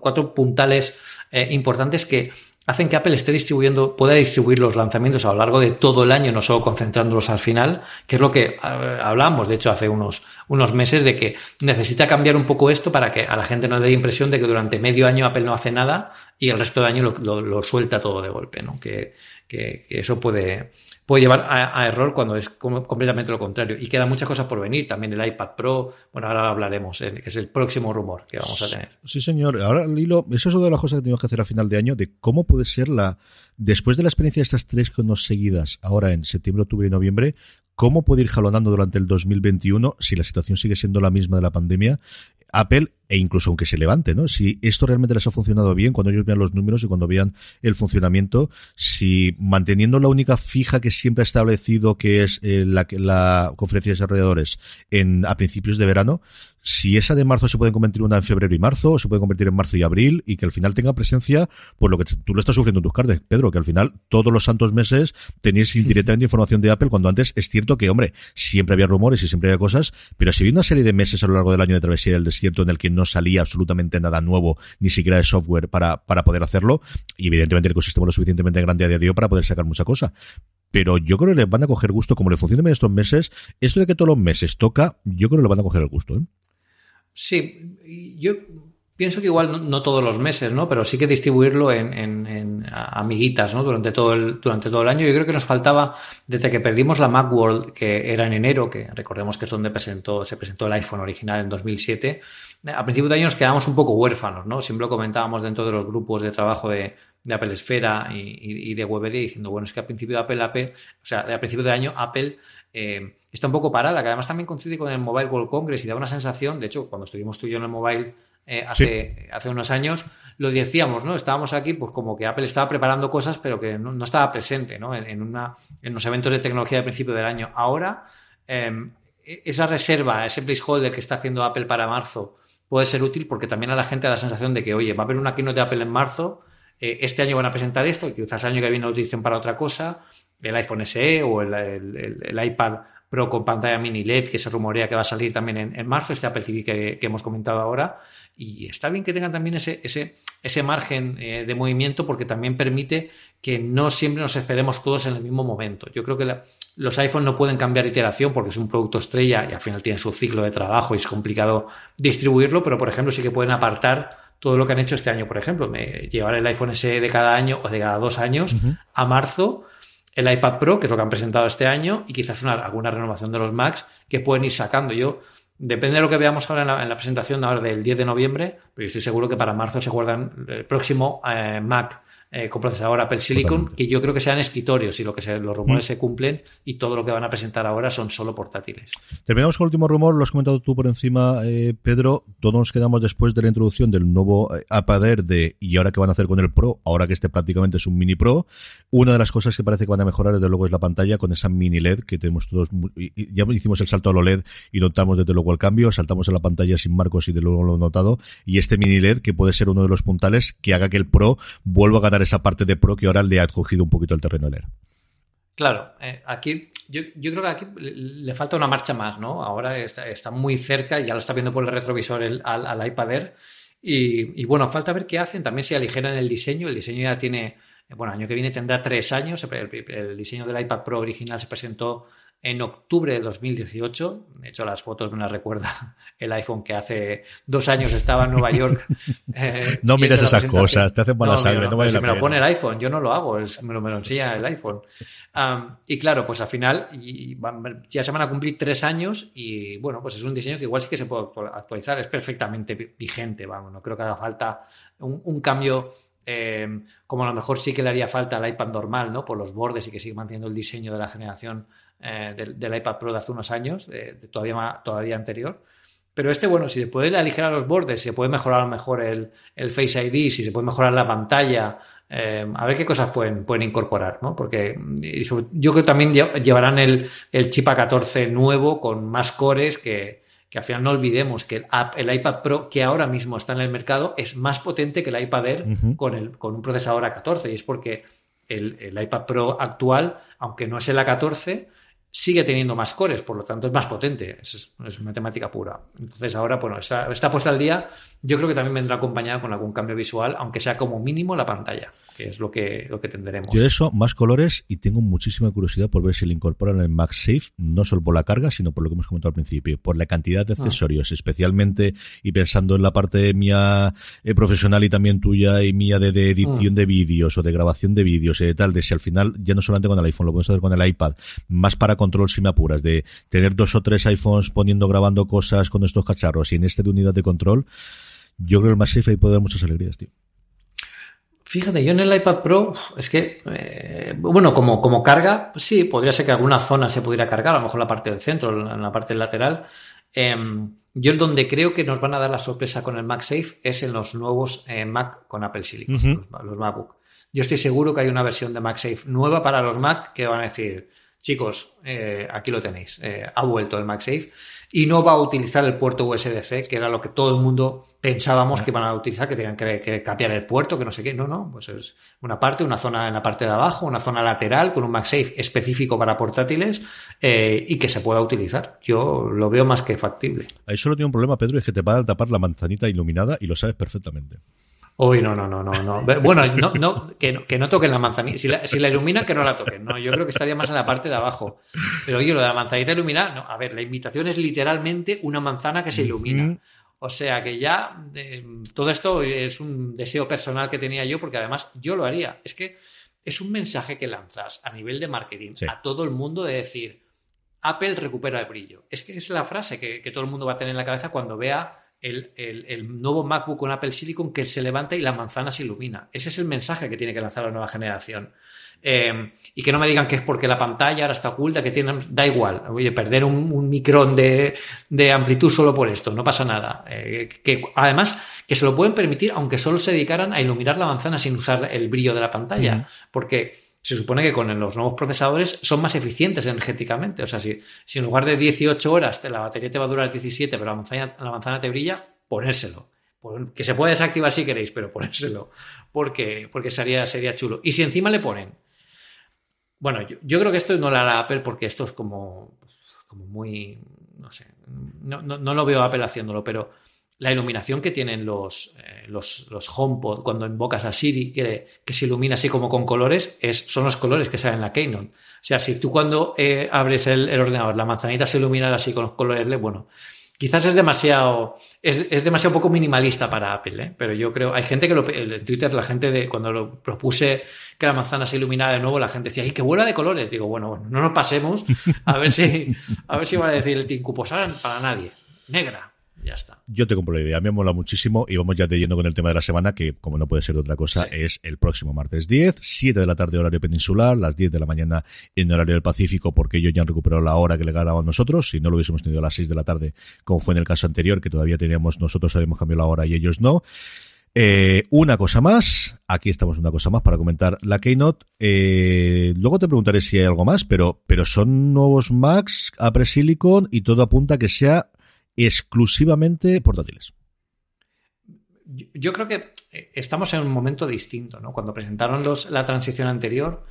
cuatro puntales eh, importantes que hacen que Apple esté distribuyendo, pueda distribuir los lanzamientos a lo largo de todo el año, no solo concentrándolos al final, que es lo que eh, hablamos, de hecho, hace unos, unos meses, de que necesita cambiar un poco esto para que a la gente no dé impresión de que durante medio año Apple no hace nada y el resto del año lo, suelta todo de golpe, ¿no? Que, que, que eso puede, puede llevar a, error cuando es completamente lo contrario. Y quedan muchas cosas por venir. También el iPad Pro, bueno, ahora hablaremos, eh, que es el próximo rumor que vamos a tener. Sí, señor. Ahora, Lilo, eso es una de las cosas que tenemos que hacer a final de año, de cómo puede ser la, después de la experiencia de estas tres nos seguidas, ahora en septiembre, octubre y noviembre, cómo puede ir jalonando durante el 2021 si la situación sigue siendo la misma de la pandemia Apple e incluso aunque se levante, ¿no? Si esto realmente les ha funcionado bien, cuando ellos vean los números y cuando vean el funcionamiento, si manteniendo la única fija que siempre ha establecido, que es eh, la, la conferencia de desarrolladores en, a principios de verano, si esa de marzo se puede convertir una en febrero y marzo, o se puede convertir en marzo y abril, y que al final tenga presencia, pues lo que tú lo estás sufriendo en tus cartas, Pedro, que al final todos los santos meses tenéis indirectamente información de Apple, cuando antes es cierto que, hombre, siempre había rumores y siempre había cosas, pero si había una serie de meses a lo largo del año de travesía del desierto en el que no salía absolutamente nada nuevo, ni siquiera de software para, para poder hacerlo, y evidentemente el ecosistema lo suficientemente grande a día de hoy para poder sacar mucha cosa pero yo creo que les van a coger gusto como le funcionan en estos meses. Esto de que todos los meses toca, yo creo que le van a coger el gusto. ¿eh? Sí, yo pienso que igual no, todos los meses, ¿no? Pero sí que distribuirlo en, amiguitas, ¿no? Durante todo, el, durante todo el año. Yo creo que nos faltaba, desde que perdimos la Macworld, que era en enero, que recordemos que es donde presentó, se presentó el iPhone original en 2007, a principios de año nos quedamos un poco huérfanos, ¿no? Siempre lo comentábamos dentro de los grupos de trabajo de, Apple Esfera y, de WebD diciendo, bueno, es que a principio de Apple, Apple o sea, a principio de año Apple eh, está un poco parada, que además también coincide con el Mobile World Congress y da una sensación, de hecho, cuando estuvimos tú y yo en el Mobile eh, hace, hace unos años, lo decíamos, ¿no? Estábamos aquí, pues como que Apple estaba preparando cosas, pero que no, estaba presente, ¿no? En, una, en los eventos de tecnología de principio del año. Ahora, em, e, esa reserva, ese placeholder que está haciendo Apple para marzo, puede ser útil porque también a la gente da la sensación de que, oye, va a haber una keynote de Apple en marzo, eh, este año van a presentar esto, y quizás el año que viene lo utilicen para otra cosa, el iPhone SE o el iPad Pro con pantalla mini LED, que se rumorea que va a salir también en, marzo, este Apple TV que, hemos comentado ahora. Y está bien que tengan también ese, ese, ese margen eh, de movimiento porque también permite que no siempre nos esperemos todos en el mismo momento. Yo creo que los iPhones no pueden cambiar iteración porque es un producto estrella y al final tiene su ciclo de trabajo y es complicado distribuirlo, pero por ejemplo sí que pueden apartar todo lo que han hecho este año. Por ejemplo, me, llevar el iPhone SE de cada año o de cada dos años a marzo el iPad Pro, que es lo que han presentado este año, y quizás una, alguna renovación de los Macs que pueden ir sacando. Yo, depende de lo que veamos ahora en la, presentación ahora del 10 de noviembre, pero yo estoy seguro que para marzo se guardan el próximo eh, Mac eh, con procesador Apple Silicon, que yo creo que sean escritorios y lo que se, los rumores mm. se cumplen y todo lo que van a presentar ahora son solo portátiles. Terminamos con el último rumor, lo has comentado tú por encima, eh, Pedro. Todos nos quedamos después de la introducción del nuevo eh, iPad Air de y ahora qué van a hacer con el Pro, ahora que este prácticamente es un mini Pro. Una de las cosas que parece que van a mejorar desde luego es la pantalla con esa mini LED que tenemos todos. Ya hicimos el salto a lo LED y notamos desde luego el cambio, saltamos a la pantalla sin marcos y de luego lo he notado. Y este mini LED que puede ser uno de los puntales que haga que el Pro vuelva a ganar esa parte de Pro que ahora le ha cogido un poquito el terreno leer. Claro, eh, aquí yo, creo que aquí le falta una marcha más, ¿no? Ahora está, muy cerca, ya lo está viendo por el retrovisor al, iPad Air. Y, bueno, falta ver qué hacen. También se aligeran el diseño. El diseño ya tiene, bueno, año que viene tendrá tres años. el diseño del iPad Pro original se presentó en octubre de 2018. De hecho, las fotos me las recuerda el iPhone que hace dos años estaba en Nueva York. Eh, no mires esas cosas, te hacen mala no, sangre. No, si me lo pone el iPhone, yo no lo hago, me, lo, me, lo, enseña el iPhone. y claro, pues al final ya se van a cumplir tres años y bueno, pues es un diseño que igual sí que se puede actualizar, es perfectamente vigente, vamos, no creo que haga falta un, cambio. Eh, como a lo mejor sí que le haría falta al iPad normal, ¿no? Por los bordes y que sigue manteniendo el diseño de la generación eh, del, iPad Pro de hace unos años, todavía, todavía anterior. Pero este, bueno, si se puede aligerar los bordes, si se puede mejorar mejor el, el Face ID, si se puede mejorar la pantalla, eh, a ver qué cosas pueden, pueden incorporar, ¿no? Porque yo creo que también llevarán el, el chip A14 nuevo con más cores que, que al final no olvidemos que el, el, iPad Pro que ahora mismo está en el mercado es más potente que el iPad Air con, el, con un procesador A14 y es porque el, el, iPad Pro actual, aunque no es el A14, sigue teniendo más cores, por lo tanto es más potente, es, matemática pura. Entonces ahora, bueno, está, está puesta al día, yo creo que también vendrá acompañada con algún cambio visual, aunque sea como mínimo la pantalla, que es lo que, lo que tendremos. Yo de eso, más colores, y tengo muchísima curiosidad por ver si le incorporan en el MagSafe, no solo por la carga, sino por lo que hemos comentado al principio, por la cantidad de ah. accesorios, especialmente, y pensando en la parte mía eh, profesional y también tuya y mía de, edición ah. de vídeos o de grabación de vídeos y de tal, de si al final, ya no solamente con el iPhone, lo podemos hacer con el iPad, más para control si me apuras, de tener dos o tres iPhones poniendo, grabando cosas con estos cacharros y en este de unidad de control, yo creo que el Massive ahí puede dar muchas alegrías, tío. Fíjate, yo en el iPad Pro, es que, eh, bueno, como, como carga, sí, podría ser que alguna zona se pudiera cargar, a lo mejor la parte del centro, en la parte lateral. Em, yo donde creo que nos van a dar la sorpresa con el MagSafe es en los nuevos eh, Mac con Apple Silicon, los, MacBook. Yo estoy seguro que hay una versión de MagSafe nueva para los Mac que van a decir, chicos, eh, aquí lo tenéis, ha vuelto el MagSafe y no va a utilizar el puerto USB-C, que era lo que todo el mundo pensábamos que iban a utilizar, que tenían que, cambiar el puerto, que no sé qué. No, no, pues es una parte, una zona en la parte de abajo, una zona lateral con un MagSafe específico para portátiles eh, y que se pueda utilizar. Yo lo veo más que factible. Ahí solo tiene un problema, Pedro, es que te va a tapar la manzanita iluminada y lo sabes perfectamente. Uy, no, no, no, no, no. Bueno, no, no, que, no, que no toquen la manzanita. Si la, si la ilumina, que no la toquen. No, yo creo que estaría más en la parte de abajo. Pero oye, lo de la manzanita iluminada, no. A ver, la invitación es literalmente una manzana que se ilumina. O sea que ya eh, todo esto es un deseo personal que tenía yo, porque además yo lo haría. Es que es un mensaje que lanzas a nivel de marketing a todo el mundo de decir, Apple recupera el brillo. Es que es la frase que, todo el mundo va a tener en la cabeza cuando vea el, el, nuevo MacBook con Apple Silicon que se levanta y la manzana se ilumina. Ese es el mensaje que tiene que lanzar la nueva generación. Eh, y que no me digan que es porque la pantalla ahora está oculta, que tienen, da igual. Oye, perder un, micrón de, amplitud solo por esto, no pasa nada. Eh, que además, que se lo pueden permitir aunque solo se dedicaran a iluminar la manzana sin usar el brillo de la pantalla. Porque se supone que con los nuevos procesadores son más eficientes energéticamente. O sea, si, en lugar de 18 horas la batería te va a durar 17, pero la manzana, la manzana te brilla, ponérselo. Que se puede desactivar si queréis, pero ponérselo. Porque, porque sería, sería chulo. Y si encima le ponen bueno, yo, creo que esto no lo hará Apple porque esto es como, como muy, no sé, no, no, lo veo Apple haciéndolo, pero la iluminación que tienen los, eh, los, los, HomePod cuando invocas a Siri, que, que, se ilumina así como con colores, es, son los colores que salen en la Keynote. O sea, si tú cuando eh, abres el, el, ordenador, la manzanita se ilumina así con los colores bueno, Quizás es demasiado, es, demasiado poco minimalista para Apple, ¿eh? pero yo creo, hay gente que lo, en Twitter, la gente de, cuando lo propuse que la manzana se iluminara de nuevo, la gente decía, ¡ay, que vuela de colores! Digo, bueno, no nos pasemos, a ver si, a ver si va a decir el Tinku, pues para nadie, negra, ya está. Yo te compro la idea, me mola muchísimo y vamos ya de yendo con el tema de la semana, que como no puede ser de otra cosa, es el próximo martes 10, 7 de la tarde horario peninsular, las 10 de la mañana en horario del Pacífico, porque ellos ya han recuperado la hora que le a nosotros, si no lo hubiésemos tenido a las 6 de la tarde, como fue en el caso anterior, que todavía teníamos, nosotros habíamos cambiado la hora y ellos no. Eh, una cosa más, aquí estamos una cosa más para comentar la Keynote. Eh, luego te preguntaré si hay algo más, pero, pero son nuevos Macs, Apple Silicon y todo apunta que sea exclusivamente portátiles. Yo creo que eh, estamos en un momento distinto, ¿no? Cuando presentaron los, la transición anterior,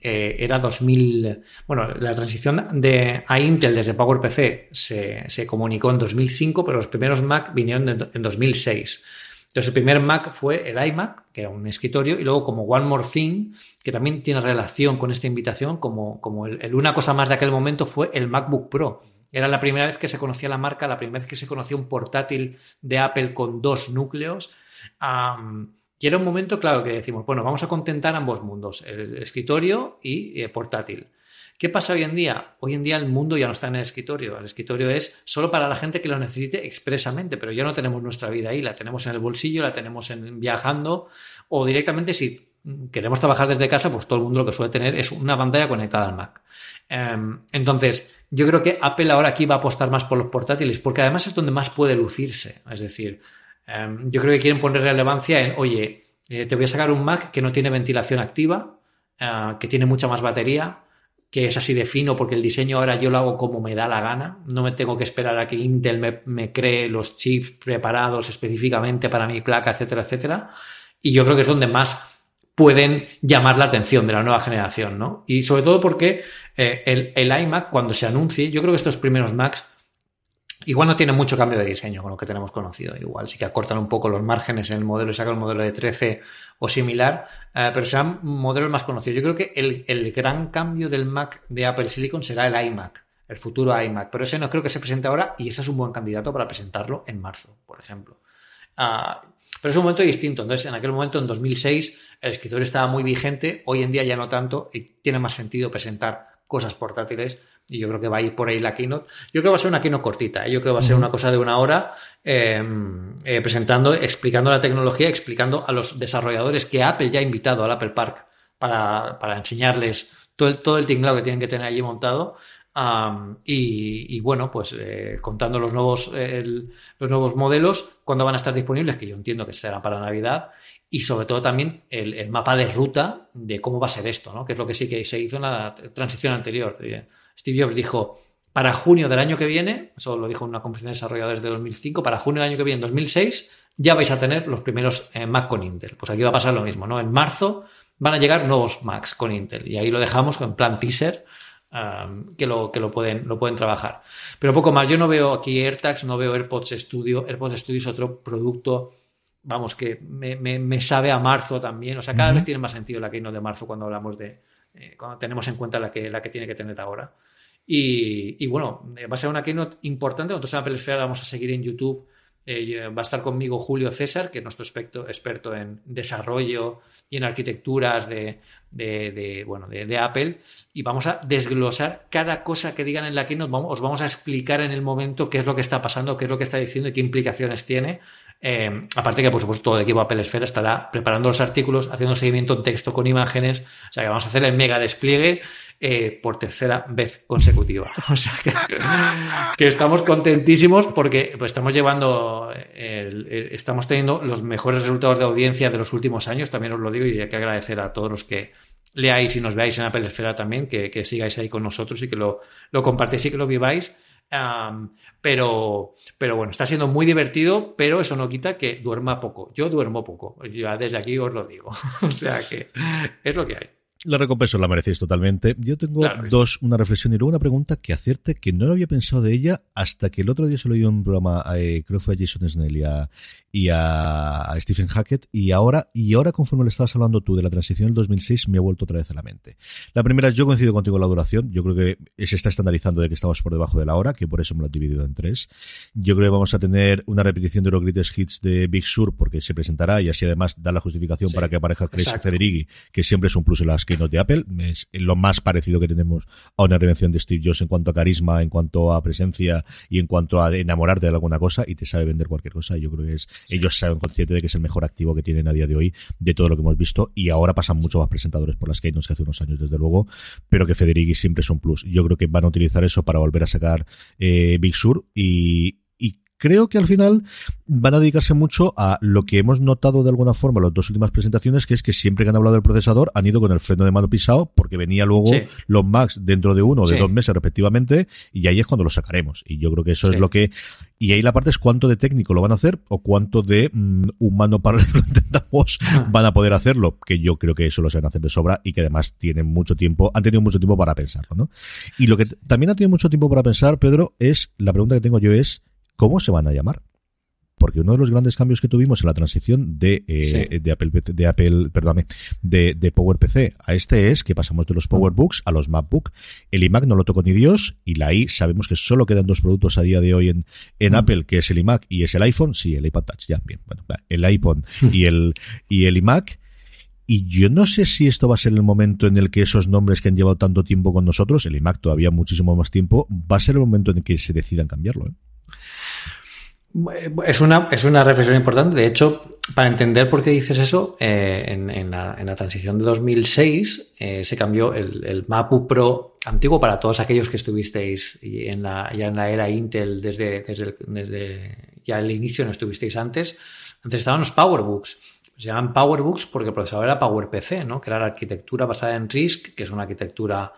eh, era 2000. Bueno, la transición de, a Intel desde PowerPC se, se comunicó en 2005, pero los primeros Mac vinieron en, 2006. Entonces, el primer Mac fue el iMac, que era un escritorio, y luego como One More Thing, que también tiene relación con esta invitación, como, como el, una cosa más de aquel momento fue el MacBook Pro era la primera vez que se conocía la marca, la primera vez que se conocía un portátil de Apple con dos núcleos. y era un momento, claro, que decimos, bueno, vamos a contentar ambos mundos, el escritorio y eh, portátil. ¿Qué pasa hoy en día? Hoy en día el mundo ya no está en el escritorio. El escritorio es solo para la gente que lo necesite expresamente, pero ya no tenemos nuestra vida ahí. La tenemos en el bolsillo, la tenemos en, viajando o directamente si queremos trabajar desde casa, pues todo el mundo lo que suele tener es una pantalla conectada al Mac. Em, entonces, yo creo que Apple ahora aquí va a apostar más por los portátiles, porque además es donde más puede lucirse. Es decir, em, yo creo que quieren poner relevancia en, oye, eh, te voy a sacar un Mac que no tiene ventilación activa, eh, que tiene mucha más batería, que es así de fino porque el diseño ahora yo lo hago como me da la gana. No me tengo que esperar a que Intel me, me cree los chips preparados específicamente para mi placa, etcétera, etcétera. Y yo creo que es donde más pueden llamar la atención de la nueva generación, ¿no? Y sobre todo porque eh, el, iMac, cuando se anuncie, yo creo que estos primeros Macs igual no tienen mucho cambio de diseño con lo que tenemos conocido. Igual sí que acortan un poco los márgenes en el modelo y sacan el modelo de 13 o similar, eh, pero serán modelos más conocidos. Yo creo que el, gran cambio del Mac de Apple Silicon será el iMac, el futuro iMac, pero ese no creo que se presente ahora y ese es un buen candidato para presentarlo en marzo, por ejemplo. Ah, pero es un momento distinto. Entonces, en aquel momento, en 2006, el escritorio estaba muy vigente. Hoy en día ya no tanto y tiene más sentido presentar cosas portátiles. Y yo creo que va a ir por ahí la keynote. Yo creo que va a ser una keynote cortita. ¿eh? Yo creo que va a ser una cosa de una hora em, eh, presentando, explicando la tecnología, explicando a los desarrolladores que Apple ya ha invitado al Apple Park para, para enseñarles todo el, todo el tinglado que tienen que tener allí montado y, bueno, pues eh, contando los nuevos, los nuevos modelos, cuándo van a estar disponibles, que yo entiendo que será para Navidad, y sobre todo también el, mapa de ruta de cómo va a ser esto, ¿no? que es lo que sí que se hizo en la transición anterior. Steve Jobs dijo, para junio del año que viene, eso lo dijo en una conferencia de desarrolladores de 2005, para junio del año que viene, 2006, ya vais a tener los primeros eh, Mac con Intel. Pues aquí va a pasar lo mismo, ¿no? En marzo van a llegar nuevos Macs con Intel y ahí lo dejamos en plan teaser que, lo, que lo, pueden, lo pueden trabajar. Pero poco más, yo no veo aquí AirTags, no veo AirPods Studio. AirPods Studio es otro producto, vamos, que me, sabe a marzo también. O sea, cada vez tiene más sentido la Keynote de marzo cuando hablamos de, eh, cuando tenemos en cuenta la que, la que tiene que tener ahora. Y, bueno, va a ser una keynote importante. Nosotros en Apple Esfera la vamos a seguir en YouTube. Eh, va a estar conmigo Julio César, que es nuestro experto, experto en desarrollo y en arquitecturas de, bueno, de, Apple. Y vamos a desglosar cada cosa que digan en la keynote. Vamos, os vamos a explicar en el momento qué es lo que está pasando, qué es lo que está diciendo y qué implicaciones tiene eh, aparte que, por supuesto, todo el equipo Apple Esfera estará preparando los artículos, haciendo un seguimiento en texto con imágenes. O sea que vamos a hacer el mega despliegue eh, por tercera vez consecutiva. O sea que, estamos contentísimos porque pues, estamos llevando, estamos teniendo los mejores resultados de audiencia de los últimos años, también os lo digo, y hay que agradecer a todos los que leáis y nos veáis en Apple Esfera también, que, sigáis ahí con nosotros y que lo, lo compartáis y que lo viváis pero, pero bueno, está siendo muy divertido, pero eso no quita que duerma poco. Yo duermo poco, ya desde aquí os lo digo. o sea que es lo que hay. La recompensa la merecéis totalmente. Yo tengo dos, una reflexión y luego una pregunta que hacerte que no había pensado de ella hasta que el otro día se lo dio un programa, eh, creo que fue a Jason Snell y a, y a, Stephen Hackett y ahora, y ahora conforme le estabas hablando tú de la transición del 2006 me ha vuelto otra vez a la mente. La primera es yo coincido contigo en la duración. Yo creo que se está estandarizando de que estamos por debajo de la hora, que por eso me lo he dividido en tres. Yo creo que vamos a tener una repetición de los greatest hits de Big Sur porque se presentará y así además da la justificación para que aparezca Chris Federighi, que siempre es un plus en las keynote de Apple. Es lo más parecido que tenemos a una reinvención de Steve Jobs en cuanto a carisma, en cuanto a presencia y en cuanto a enamorarte de alguna cosa y te sabe vender cualquier cosa. Yo creo que es, ellos saben conscientes de que es el mejor activo que tienen a día de hoy de todo lo que hemos visto y ahora pasan mucho más presentadores por las keynotes que hace unos años, desde luego, pero que Federighi siempre es un plus. Yo creo que van a utilizar eso para volver a sacar eh, Big Sur y, creo que al final van a dedicarse mucho a lo que hemos notado de alguna forma en las dos últimas presentaciones, que es que siempre que han hablado del procesador han ido con el freno de mano pisado porque venía luego los Max dentro de uno o de dos meses respectivamente y ahí es cuando lo sacaremos. Y yo creo que eso es lo que... Y ahí la parte es cuánto de técnico lo van a hacer o cuánto de mm, humano para que lo intentamos ah. van a poder hacerlo, que yo creo que eso lo saben hacer de sobra y que además tienen mucho tiempo, han tenido mucho tiempo para pensarlo, ¿no? Y lo que también ha tenido mucho tiempo para pensar, Pedro, es, la pregunta que tengo yo es, ¿Cómo se van a llamar? Porque uno de los grandes cambios que tuvimos en la transición de, eh, de Apple, de Apple, perdóname, de, de PowerPC a este es que pasamos de los mm. PowerBooks a los MacBook. El iMac no lo tocó ni Dios y la i sabemos que solo quedan dos productos a día de hoy en, en mm. Apple, que es el iMac y es el iPhone. Sí, el iPad Touch, ya, bien, bueno, el iPhone y el, y el iMac. Y yo no sé si esto va a ser el momento en el que esos nombres que han llevado tanto tiempo con nosotros, el iMac todavía muchísimo más tiempo, va a ser el momento en el que se decidan cambiarlo. ¿eh? Es una, es una reflexión importante. De hecho, para entender por qué dices eso, eh, en, la, transición de 2006 eh, se cambió el, el, MacBook Pro antiguo para todos aquellos que estuvisteis en la, ya en la era Intel desde, desde, desde ya el inicio, no estuvisteis antes. Antes estaban los PowerBooks. Se llaman PowerBooks porque el procesador era PowerPC, ¿no? que era la arquitectura basada en RISC, que es una arquitectura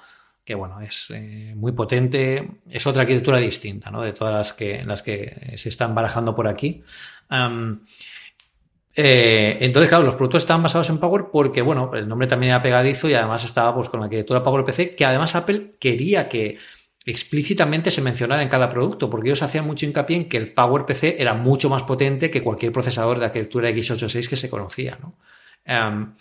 que bueno, es eh, muy potente, es otra arquitectura distinta, ¿no? De todas las que, las que se están barajando por aquí. Eh, entonces, claro, los productos están basados en Power porque, bueno, el nombre también era pegadizo y además estaba pues con la arquitectura PowerPC, que además Apple quería que explícitamente se mencionara en cada producto, porque ellos hacían mucho hincapié en que el PowerPC era mucho más potente que cualquier procesador de arquitectura x86 que se conocía, ¿no?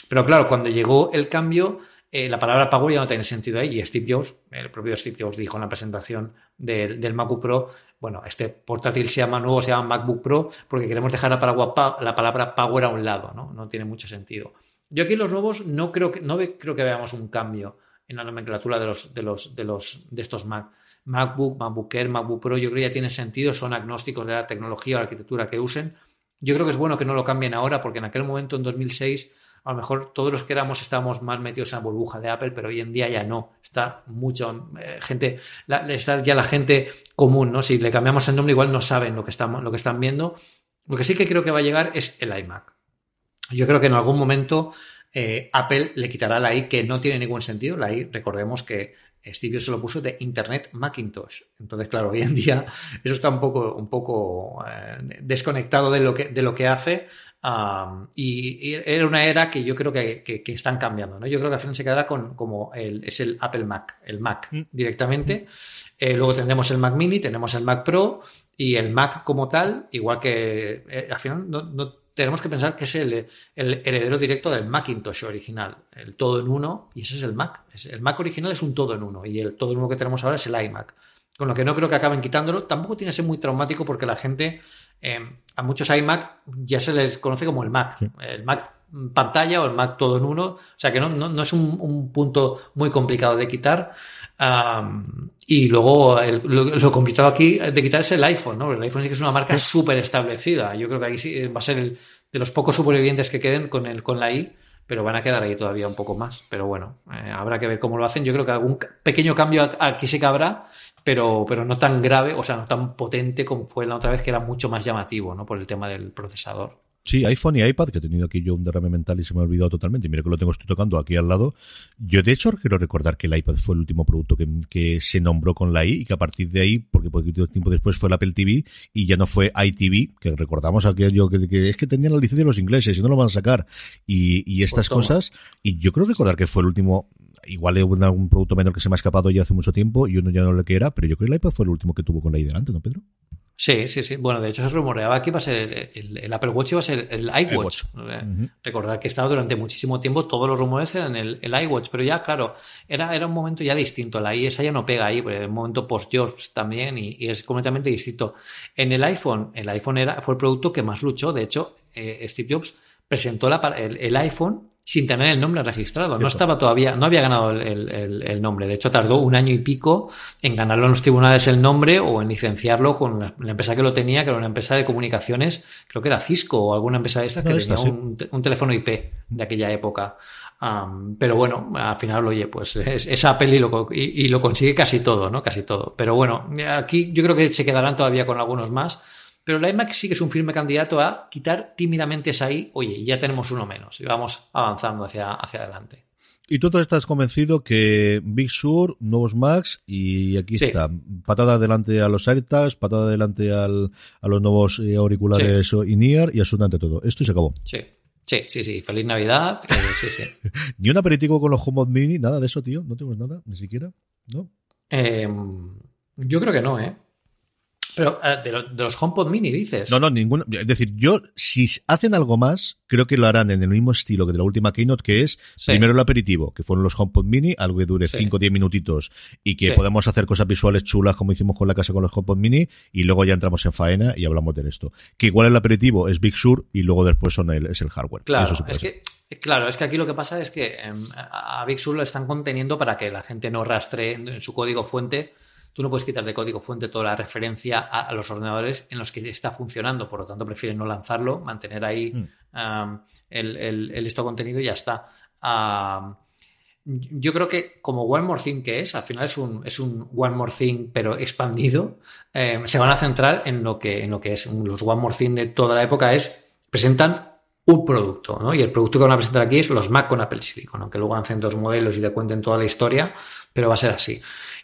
pero claro, cuando llegó el cambio, eh, la palabra Power ya no tiene sentido ahí. Y Steve Jobs, el propio Steve Jobs dijo en la presentación del, MacBook Pro, bueno, este portátil se llama nuevo, se llama MacBook Pro, porque queremos dejar la palabra, la palabra Power a un lado, ¿no? No tiene mucho sentido. Yo aquí los nuevos no creo que, no creo que veamos un cambio en la nomenclatura de los, de los, de los, de estos Mac. MacBook, MacBook Air, MacBook Pro, yo creo que ya tiene sentido, son agnósticos de la tecnología o la arquitectura que usen. Yo creo que es bueno que no lo cambien ahora, porque en aquel momento, en 2006, a lo mejor todos los que éramos estábamos más metidos en la burbuja de Apple, pero hoy en día ya no. Está mucho eh, gente, está ya la gente común, ¿no? Si le cambiamos el nombre, igual no saben lo que, estamos, lo que están viendo. Lo que sí que creo que va a llegar es el iMac. Yo creo que en algún momento eh, Apple le quitará la i que no tiene ningún sentido. La i, recordemos que Steve se lo puso de Internet Macintosh. Entonces, claro, hoy en día eso está un poco, un poco eh, desconectado de lo que, de lo que hace y, era una era que yo creo que, están cambiando. ¿no? Yo creo que al final se quedará con como el, es el Apple Mac, el Mac mm. directamente. Eh, luego tendremos el Mac Mini, tenemos el Mac Pro y el Mac como tal, igual que eh, al final no, tenemos que pensar que es el, heredero directo del Macintosh original, el todo en uno, y ese es el Mac. El Mac original es un todo en uno, y el todo en uno que tenemos ahora es el iMac. Con lo que no creo que acaben quitándolo. Tampoco tiene que ser muy traumático porque la gente, eh, a muchos iMac ya se les conoce como el Mac. El Mac pantalla o el Mac todo en uno. O sea que no, es un, punto muy complicado de quitar. y luego lo, complicado aquí de quitar es el iPhone, ¿no? El iPhone sí que es una marca súper establecida. Yo creo que ahí sí va a ser el, de los pocos supervivientes que queden con, el, con la I, pero van a quedar ahí todavía un poco más. Pero bueno, eh, habrá que ver cómo lo hacen. Yo creo que algún pequeño cambio aquí sí que habrá, pero, pero no tan grave, o sea, no tan potente como fue la otra vez, que era mucho más llamativo, ¿no? Por el tema del procesador. Sí, iPhone y iPad, que he tenido aquí yo un derrame mental y se me ha olvidado totalmente. Y mira que lo tengo, estoy tocando aquí al lado. Yo, de hecho, quiero recordar que el iPad fue el último producto que, se nombró con la I y que a partir de ahí, porque poquito tiempo después fue el Apple TV y ya no fue iTV, que recordamos aquello que, que es que tenían la licencia de los ingleses y no lo van a sacar. Y, estas pues cosas. Y yo creo recordar que fue el último igual es un producto menor que se me ha escapado ya hace mucho tiempo y uno ya no lo que era, pero yo creo que el iPad fue el último que tuvo con la I delante, ¿no, Pedro? Sí, sí, sí. Bueno, de hecho se rumoreaba que iba a ser el, Apple Watch iba a ser el iWatch. Recordad que estaba durante muchísimo tiempo, todos los rumores eran el, el iWatch, pero ya, claro, era, era un momento ya distinto. La I esa ya no pega ahí, porque un momento post-Jobs también y, es completamente distinto. En el iPhone, el iPhone era, fue el producto que más luchó. De hecho, eh, Steve Jobs presentó la, el, iPhone sin tener el nombre registrado. No estaba todavía, no había ganado el, nombre. De hecho, tardó un año y pico en ganarlo en los tribunales el nombre o en licenciarlo con la, empresa que lo tenía, que era una empresa de comunicaciones, creo que era Cisco o alguna empresa de esas que tenía un, teléfono IP de aquella época. pero bueno, al final, oye, pues es, Apple y lo, y lo consigue casi todo, ¿no? Casi todo. Pero bueno, aquí yo creo que se quedarán todavía con algunos más pero la iMac sí que es un firme candidato a quitar tímidamente esa I, oye, ya tenemos uno menos y vamos avanzando hacia, hacia adelante. Y tú estás convencido que Big Sur, nuevos Macs, y aquí está, patada adelante a los AirTags, patada adelante al, a los nuevos eh, auriculares sí. in-ear y absolutamente todo. Esto y se acabó. Sí, sí, sí, sí. Feliz Navidad. Eh, sí, sí. ni un aperitivo con los HomePod Mini, nada de eso, tío. No tenemos nada, ni siquiera, ¿no? Em, yo creo que no, ¿eh? Pero eh, de, los HomePod Mini dices. No, no, ninguno. Es decir, yo, si hacen algo más, creo que lo harán en el mismo estilo que de la última Keynote, que es primero el aperitivo, que fueron los HomePod Mini, algo que dure 5 o 10 minutitos y que podemos hacer cosas visuales chulas como hicimos con la casa con los HomePod Mini y luego ya entramos en faena y hablamos de esto. Que igual el aperitivo es Big Sur y luego después son el, es el hardware. Claro, es que Claro, es que aquí lo que pasa es que em, a Big Sur lo están conteniendo para que la gente no rastree en su código fuente Tú no puedes quitar de código fuente toda la referencia a, los ordenadores en los que está funcionando, por lo tanto prefieren no lanzarlo, mantener ahí mm. el, esto contenido y ya está. yo creo que como One More Thing que es, al final es un, es un One More Thing pero expandido, em, se van a centrar en lo, que, en lo que es los One More Thing de toda la época es, presentan un producto, ¿no? Y el producto que van a presentar aquí es los Mac con Apple Silicon, aunque luego hacen dos modelos y te cuenten toda la historia, pero va a ser así.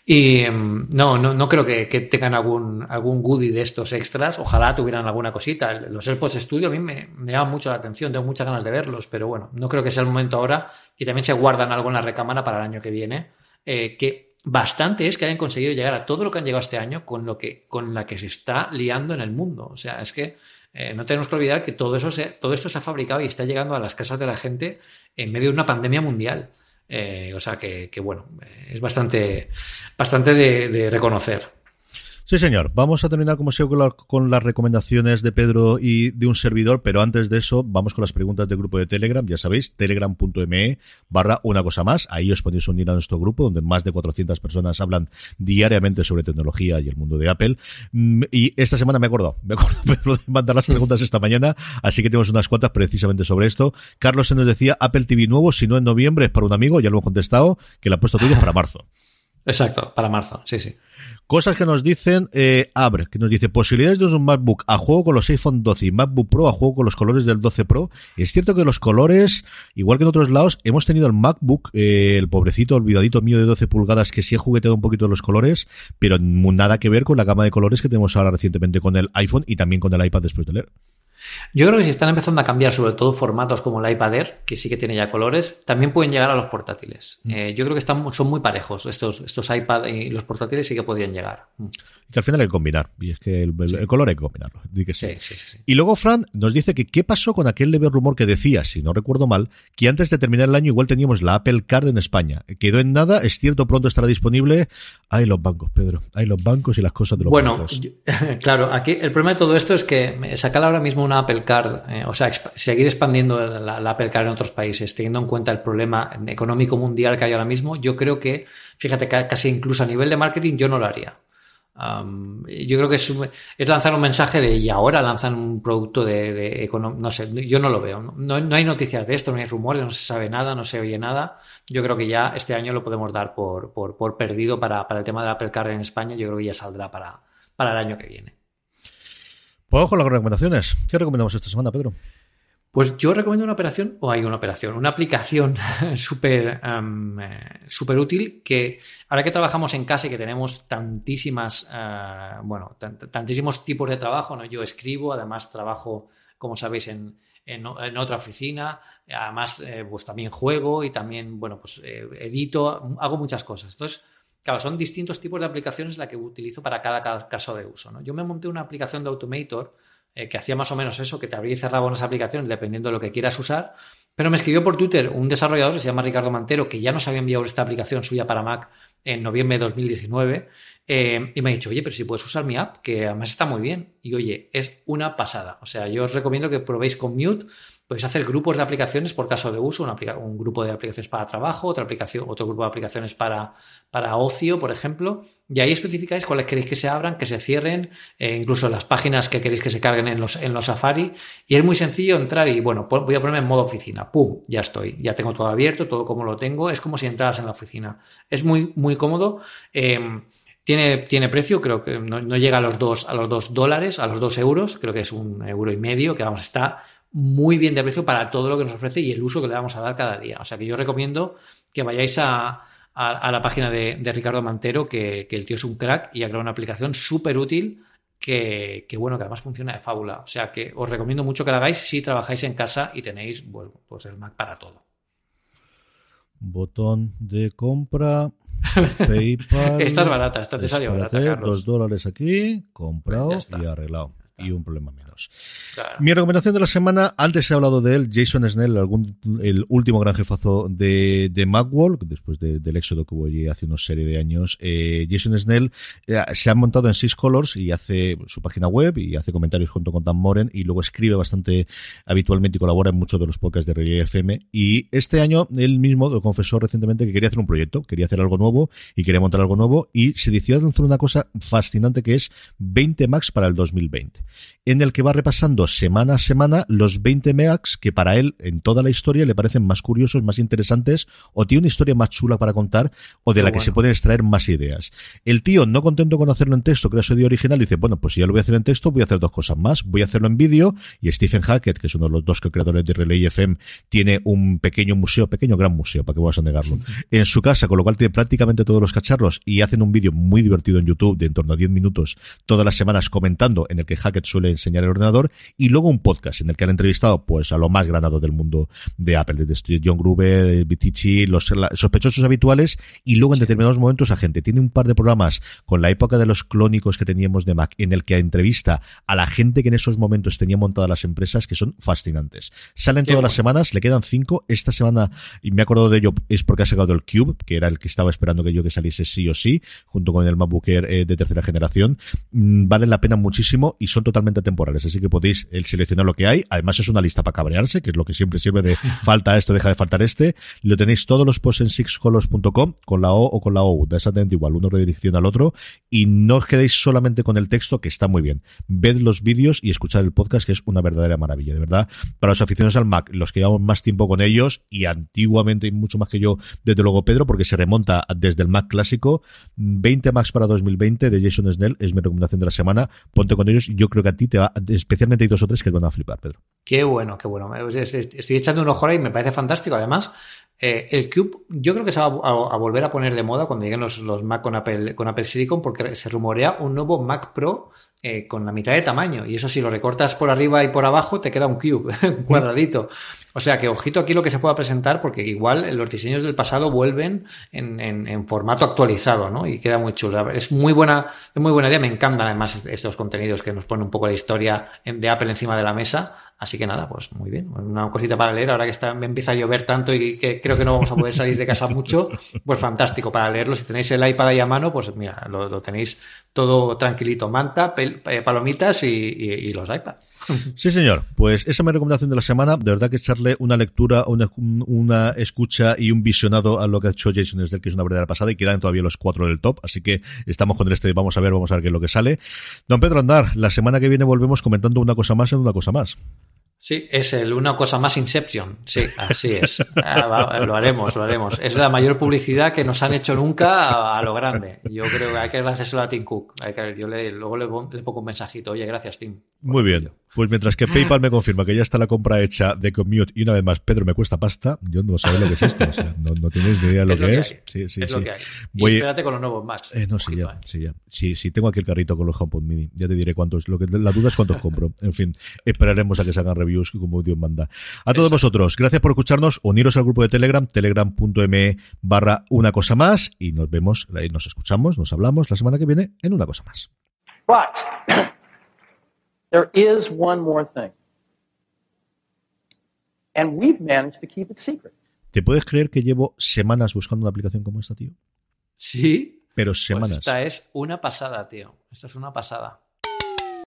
Y em, no, no, no creo que, tengan algún, algún goodie de estos extras. Ojalá tuvieran alguna cosita. Los AirPods Studio a mí me, me llaman mucho la atención, tengo muchas ganas de verlos, pero bueno, no creo que sea el momento ahora. Y también se guardan algo en la recámara para el año que viene. Eh, que bastante es que hayan conseguido llegar a todo lo que han llegado este año con lo que, con la que se está liando en el mundo. O sea, es que eh, no tenemos que olvidar que todo eso se, todo esto se ha fabricado y está llegando a las casas de la gente en medio de una pandemia mundial. Eh, o sea que, bueno, es bastante, bastante de reconocer. Sí, señor. Vamos a terminar, como siempre, con las recomendaciones de Pedro y de un servidor, pero antes de eso, vamos con las preguntas del grupo de Telegram. Ya sabéis, telegram.me barra una cosa más. Ahí os podéis unir a nuestro grupo, donde más de 400 personas hablan diariamente sobre tecnología y el mundo de Apple. Mm, y esta semana me he acordado, me he acordado de mandar las preguntas esta mañana, así que tenemos unas cuantas precisamente sobre esto. Carlos se nos decía, Apple TV nuevo, si no en noviembre, es para un amigo, ya lo hemos contestado, que la ha puesto tuyo para marzo. Exacto, para marzo, sí, sí. Cosas que nos dicen eh, Abre, que nos dice posibilidades de un MacBook a juego con los iPhone 12 y MacBook Pro a juego con los colores del 12 Pro. Es cierto que los colores, igual que en otros lados, hemos tenido el MacBook, eh, el pobrecito olvidadito mío de 12 pulgadas, que sí ha jugueteado un poquito los colores, pero nada que ver con la gama de colores que tenemos ahora recientemente con el iPhone y también con el iPad después de leer. Yo creo que si están empezando a cambiar sobre todo formatos como el iPad Air, que sí que tiene ya colores, también pueden llegar a los portátiles. Mm. Eh, yo creo que están, son muy parejos estos, estos iPad y los portátiles sí que podrían llegar. que al final hay que combinar. Y es que el, color hay que combinarlo. y luego Fran nos dice que qué pasó con aquel leve rumor que decía, si no recuerdo mal, que antes de terminar el año igual teníamos la Apple Card en España. Quedó en nada, es cierto, pronto estará disponible. Hay los bancos, Pedro. Hay los bancos y las cosas de los bueno, claro, aquí el problema de todo esto es que sacar ahora mismo una Apple Card, eh, o sea, seguir expandiendo la, la Apple Card en otros países, teniendo en cuenta el problema económico mundial que hay ahora mismo, yo creo que, fíjate, casi incluso a nivel de marketing yo no lo haría yo creo que es, lanzar un mensaje de y ahora lanzan un producto de, de no sé, yo no lo veo. No, hay noticias de esto, no hay rumores, no se sabe nada, no se oye nada. Yo creo que ya este año lo podemos dar por, por, perdido para, el tema de Apple Car en España. Yo creo que ya saldrá para el año que viene. Pues con las recomendaciones. ¿Qué recomendamos esta semana, Pedro? Pues yo recomiendo una operación, o hay una operación, una aplicación súper eh, super útil que ahora que trabajamos en casa y que tenemos tantísimas, eh, bueno, tantísimos tipos de trabajo, ¿no? Yo escribo, además trabajo, como sabéis, en, en, otra oficina, además eh, pues también juego y también, bueno, pues edito, hago muchas cosas. Entonces, claro, son distintos tipos de aplicaciones la que utilizo para cada, caso de uso, ¿no? Yo me monté una aplicación de Automator eh, que hacía más o menos eso, que te abría y cerraba unas aplicaciones dependiendo de lo que quieras usar. Pero me escribió por Twitter un desarrollador que se llama Ricardo Mantero, que ya nos había enviado esta aplicación suya para Mac en noviembre de 2019, eh, y me ha dicho, oye, pero si puedes usar mi app, que además está muy bien. Y oye, es una pasada. O sea, yo os recomiendo que probéis con Mute Podéis hacer grupos de aplicaciones por caso de uso, un grupo de aplicaciones para trabajo, otra aplicación, otro grupo de aplicaciones para, para ocio, por ejemplo, y ahí especificáis cuáles queréis que se abran, que se cierren, eh, incluso las páginas que queréis que se carguen en los, en los Safari. Y es muy sencillo entrar y, bueno, voy a ponerme en modo oficina. ¡Pum! Ya estoy. Ya tengo todo abierto, todo como lo tengo. Es como si entraras en la oficina. Es muy, muy cómodo. Em, tiene, tiene, precio, creo que no, llega a los dos, a los dos dólares, a los dos euros, creo que es un euro y medio, que vamos, está muy bien de precio para todo lo que nos ofrece y el uso que le vamos a dar cada día. O sea que yo recomiendo que vayáis a, la página de, Ricardo Mantero, que, el tío es un crack y ha creado una aplicación súper útil que, bueno, que además funciona de fábula. O sea que os recomiendo mucho que la hagáis si trabajáis en casa y tenéis pues el Mac para todo. Botón de compra. PayPal. esta es barata, esta te salió barata. Dos dólares aquí, comprado y arreglado. Y un problema menos. Mi recomendación de la semana, antes he hablado de él, Jason Snell, algún, el último gran jefazo de, de Macworld, después del éxodo que hubo allí hace una serie de años. Eh, Jason Snell eh, se ha montado en Six Colors y hace su página web y hace comentarios junto con Dan Moren y luego escribe bastante habitualmente y colabora en muchos de los podcasts de Relay FM. Y este año él mismo confesó recientemente que quería hacer un proyecto, quería hacer algo nuevo y quería montar algo nuevo y se decidió lanzar una cosa fascinante que es 20 Max para el 2020, en el que va repasando semana a semana los 20 megax que para él en toda la historia le parecen más curiosos, más interesantes o tiene una historia más chula para contar o de la que se pueden extraer más ideas. El tío, no contento con hacerlo en texto, que era su idea original, dice, bueno, pues si ya lo voy a hacer en texto, voy a hacer dos cosas más. Voy a hacerlo en vídeo y Stephen Hackett, que es uno de los dos creadores de Relay FM, tiene un pequeño museo, pequeño gran museo, para que vas a negarlo, en su casa, con lo cual tiene prácticamente todos los cacharros y hacen un vídeo muy divertido en YouTube de en torno a 10 minutos todas las semanas comentando en el que Hackett suele enseñar el ordenador y luego un podcast en el que han entrevistado pues a lo más granado del mundo de Apple, desde John Gruber, Vitici, los sospechosos habituales y luego en determinados momentos a gente. Tiene un par de programas con la época de los clónicos que teníamos de Mac en el que entrevista a la gente que en esos momentos tenía montadas las empresas que son fascinantes. Salen todas las semanas, le quedan cinco. Esta semana, y me acuerdo de ello, es porque ha sacado el Cube, que era el que estaba esperando que yo que saliese sí o sí, junto con el MacBook Air eh, de tercera generación. Mm, valen la pena muchísimo y son totalmente temporales, así que podéis el seleccionar lo que hay. Además es una lista para cabrearse, que es lo que siempre sirve de falta esto, deja de faltar este. Lo tenéis todos los posts en sixcolors.com con la O o con la O. Da exactamente igual, uno redirecciona al otro. Y no os quedéis solamente con el texto, que está muy bien. Ved los vídeos y escuchad el podcast, que es una verdadera maravilla, de verdad. Para los aficionados al Mac, los que llevamos más tiempo con ellos, y antiguamente, y mucho más que yo, desde luego Pedro, porque se remonta desde el Mac clásico. 20 Macs para 2020 de Jason Snell es mi recomendación de la semana. Ponte con ellos y yo creo que a ti te va, especialmente hay dos o tres que van a flipar, Pedro. Qué bueno, qué bueno. Estoy echando un ojo ahora y me parece fantástico. Además, eh, el Cube yo creo que se va a, volver a poner de moda cuando lleguen los, los Mac con Apple, con Apple Silicon porque se rumorea un nuevo Mac Pro eh, con la mitad de tamaño. Y eso si lo recortas por arriba y por abajo, te queda un cube, un cuadradito. O sea que ojito aquí lo que se pueda presentar, porque igual los diseños del pasado vuelven en, en, formato actualizado, ¿no? Y queda muy chulo. Es muy buena, es muy buena idea. Me encantan además estos contenidos que nos ponen un poco la historia de Apple encima de la mesa. Así que nada, pues muy bien. Una cosita para leer, ahora que está, me empieza a llover tanto y que creo que no vamos a poder salir de casa mucho, pues fantástico para leerlo. Si tenéis el iPad ahí a mano, pues mira, lo, tenéis todo tranquilito. Manta, eh, palomitas y, los iPads. Sí, señor. Pues esa es mi recomendación de la semana. De verdad que echarle una lectura, una, una escucha y un visionado a lo que ha hecho Jason Snell, que es una verdadera pasada, y quedan todavía los cuatro del top. Así que estamos con este. Vamos a ver, vamos a ver qué es lo que sale. Don Pedro Andar, la semana que viene volvemos comentando una cosa más en una cosa más. Sí, es el una cosa más Inception. Sí, así es. Ah, lo haremos, lo haremos. Es la mayor publicidad que nos han hecho nunca a, lo grande. Yo creo que hay que agradecerlo a Tim Cook. yo le, luego le, pongo un mensajito. Oye, gracias, Tim. Muy bien. Pues mientras que PayPal me confirma que ya está la compra hecha de Commute y una vez más, Pedro, me cuesta pasta, yo no sé lo que es esto. O sea, no, no tenéis ni idea de lo, que, es. Sí, sí, es sí. Lo que hay. Voy... Y espérate con los nuevos Macs. Eh, no, sí, ya, sí, ya. Sí, sí, tengo aquí el carrito con los HomePod Mini. Ya te diré cuántos. Lo que, la duda es cuántos compro. En fin, esperaremos a que se hagan reviews como Dios manda. A todos vosotros, gracias por escucharnos. Uniros al grupo de Telegram, telegram.me barra una cosa más. Y nos vemos, nos escuchamos, nos hablamos la semana que viene en una cosa más. But, there is one more thing. And we've managed to keep it secret. ¿Te puedes creer que llevo semanas buscando una aplicación como esta, tío? Sí. Pero pues semanas. esta es una pasada, tío. Esto es una pasada.